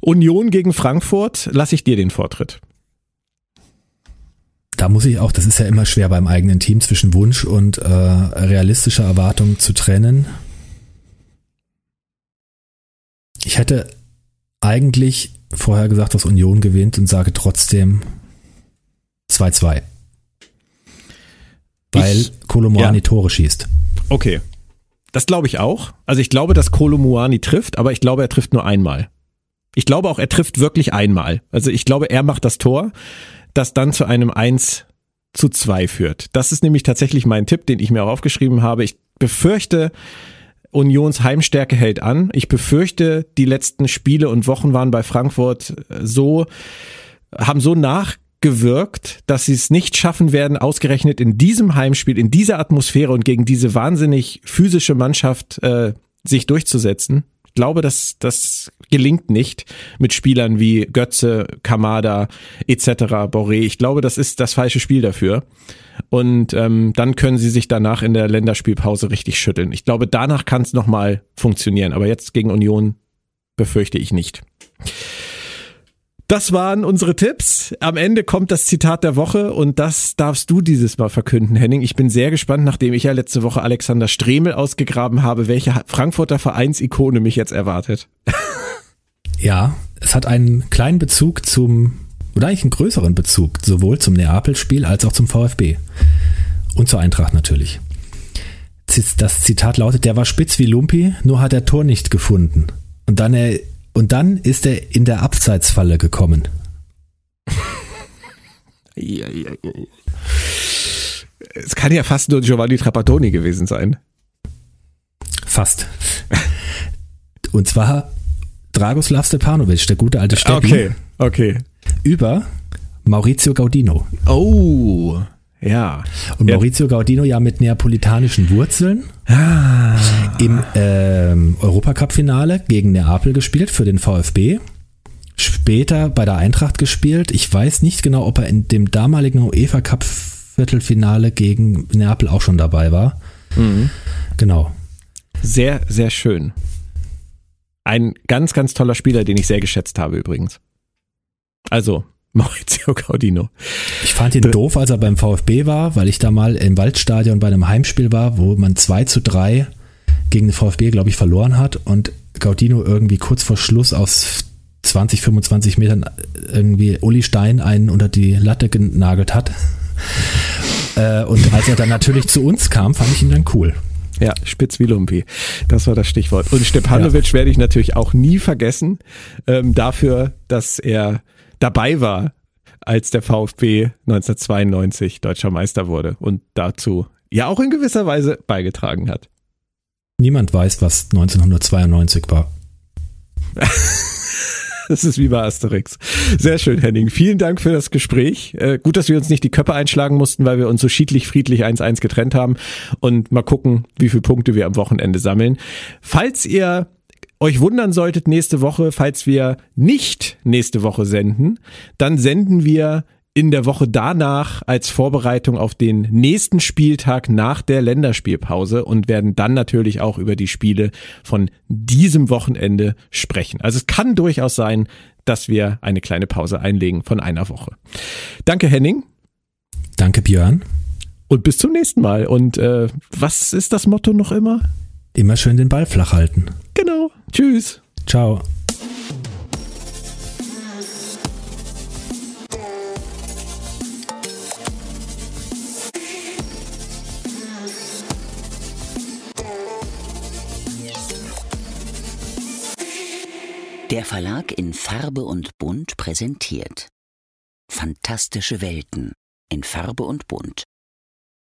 Union gegen Frankfurt, lasse ich dir den Vortritt. Da muss ich auch, das ist ja immer schwer beim eigenen Team zwischen Wunsch und äh, realistischer Erwartung zu trennen. Ich hätte eigentlich vorher gesagt, dass Union gewinnt und sage trotzdem 2-2. Weil Kolomoani ja. Tore schießt. Okay. Das glaube ich auch. Also ich glaube, dass Kolomoani trifft, aber ich glaube, er trifft nur einmal. Ich glaube auch, er trifft wirklich einmal. Also ich glaube, er macht das Tor, das dann zu einem 1 zu 2 führt. Das ist nämlich tatsächlich mein Tipp, den ich mir auch aufgeschrieben habe. Ich befürchte, Unions Heimstärke hält an. Ich befürchte, die letzten Spiele und Wochen waren bei Frankfurt so, haben so nachgewirkt, dass sie es nicht schaffen werden, ausgerechnet in diesem Heimspiel, in dieser Atmosphäre und gegen diese wahnsinnig physische Mannschaft äh, sich durchzusetzen. Ich glaube, dass das gelingt nicht mit Spielern wie Götze, Kamada etc. Boré. Ich glaube, das ist das falsche Spiel dafür. Und ähm, dann können sie sich danach in der Länderspielpause richtig schütteln. Ich glaube, danach kann es nochmal funktionieren. Aber jetzt gegen Union befürchte ich nicht. Das waren unsere Tipps. Am Ende kommt das Zitat der Woche und das darfst du dieses Mal verkünden, Henning. Ich bin sehr gespannt, nachdem ich ja letzte Woche Alexander Stremel ausgegraben habe, welche Frankfurter Vereinsikone mich jetzt erwartet. (laughs) Ja, es hat einen kleinen Bezug zum, oder eigentlich einen größeren Bezug, sowohl zum Neapel-Spiel als auch zum VfB. Und zur Eintracht natürlich. Das Zitat lautet, der war spitz wie Lumpi, nur hat er Tor nicht gefunden. Und dann er und dann ist er in der Abseitsfalle gekommen. (laughs) Es kann ja fast nur Giovanni Trapattoni gewesen sein. Fast. Und zwar Dragoslav Stepanovic, der gute alte Steppen. Okay, okay. Über Maurizio Gaudino. Oh, ja. Und Maurizio Gaudino ja mit neapolitanischen Wurzeln ah. im ähm, Europacup-Finale gegen Neapel gespielt für den VfB. Später bei der Eintracht gespielt. Ich weiß nicht genau, ob er in dem damaligen UEFA Cup Viertelfinale gegen Neapel auch schon dabei war. Mhm. Genau. Sehr, sehr schön. Ein ganz, ganz toller Spieler, den ich sehr geschätzt habe übrigens. Also, Maurizio Gaudino. Ich fand ihn doof, als er beim VfB war, weil ich da mal im Waldstadion bei einem Heimspiel war, wo man 2 zu 3 gegen den VfB, glaube ich, verloren hat und Gaudino irgendwie kurz vor Schluss aus 20, 25 Metern irgendwie Uli Stein einen unter die Latte genagelt hat. Äh, und als er dann natürlich zu uns kam, fand ich ihn dann cool. Ja, spitz wie Lumpi. Das war das Stichwort. Und Stepanovic ja. werde ich natürlich auch nie vergessen ähm, dafür, dass er dabei war, als der VfB 1992 deutscher Meister wurde und dazu ja auch in gewisser Weise beigetragen hat. Niemand weiß, was 1992 war. (laughs) Das ist wie bei Asterix. Sehr schön, Henning. Vielen Dank für das Gespräch. Äh, gut, dass wir uns nicht die Köpfe einschlagen mussten, weil wir uns so schiedlich friedlich 1-1 getrennt haben. Und mal gucken, wie viele Punkte wir am Wochenende sammeln. Falls ihr euch wundern solltet nächste Woche, falls wir nicht nächste Woche senden, dann senden wir in der Woche danach als Vorbereitung auf den nächsten Spieltag nach der Länderspielpause und werden dann natürlich auch über die Spiele von diesem Wochenende sprechen. Also es kann durchaus sein, dass wir eine kleine Pause einlegen von einer Woche. Danke Henning. Danke Björn. Und bis zum nächsten Mal. Und äh, was ist das Motto noch immer? Immer schön den Ball flach halten. Genau. Tschüss. Ciao. Der Verlag in Farbe und Bunt präsentiert Fantastische Welten in Farbe und Bunt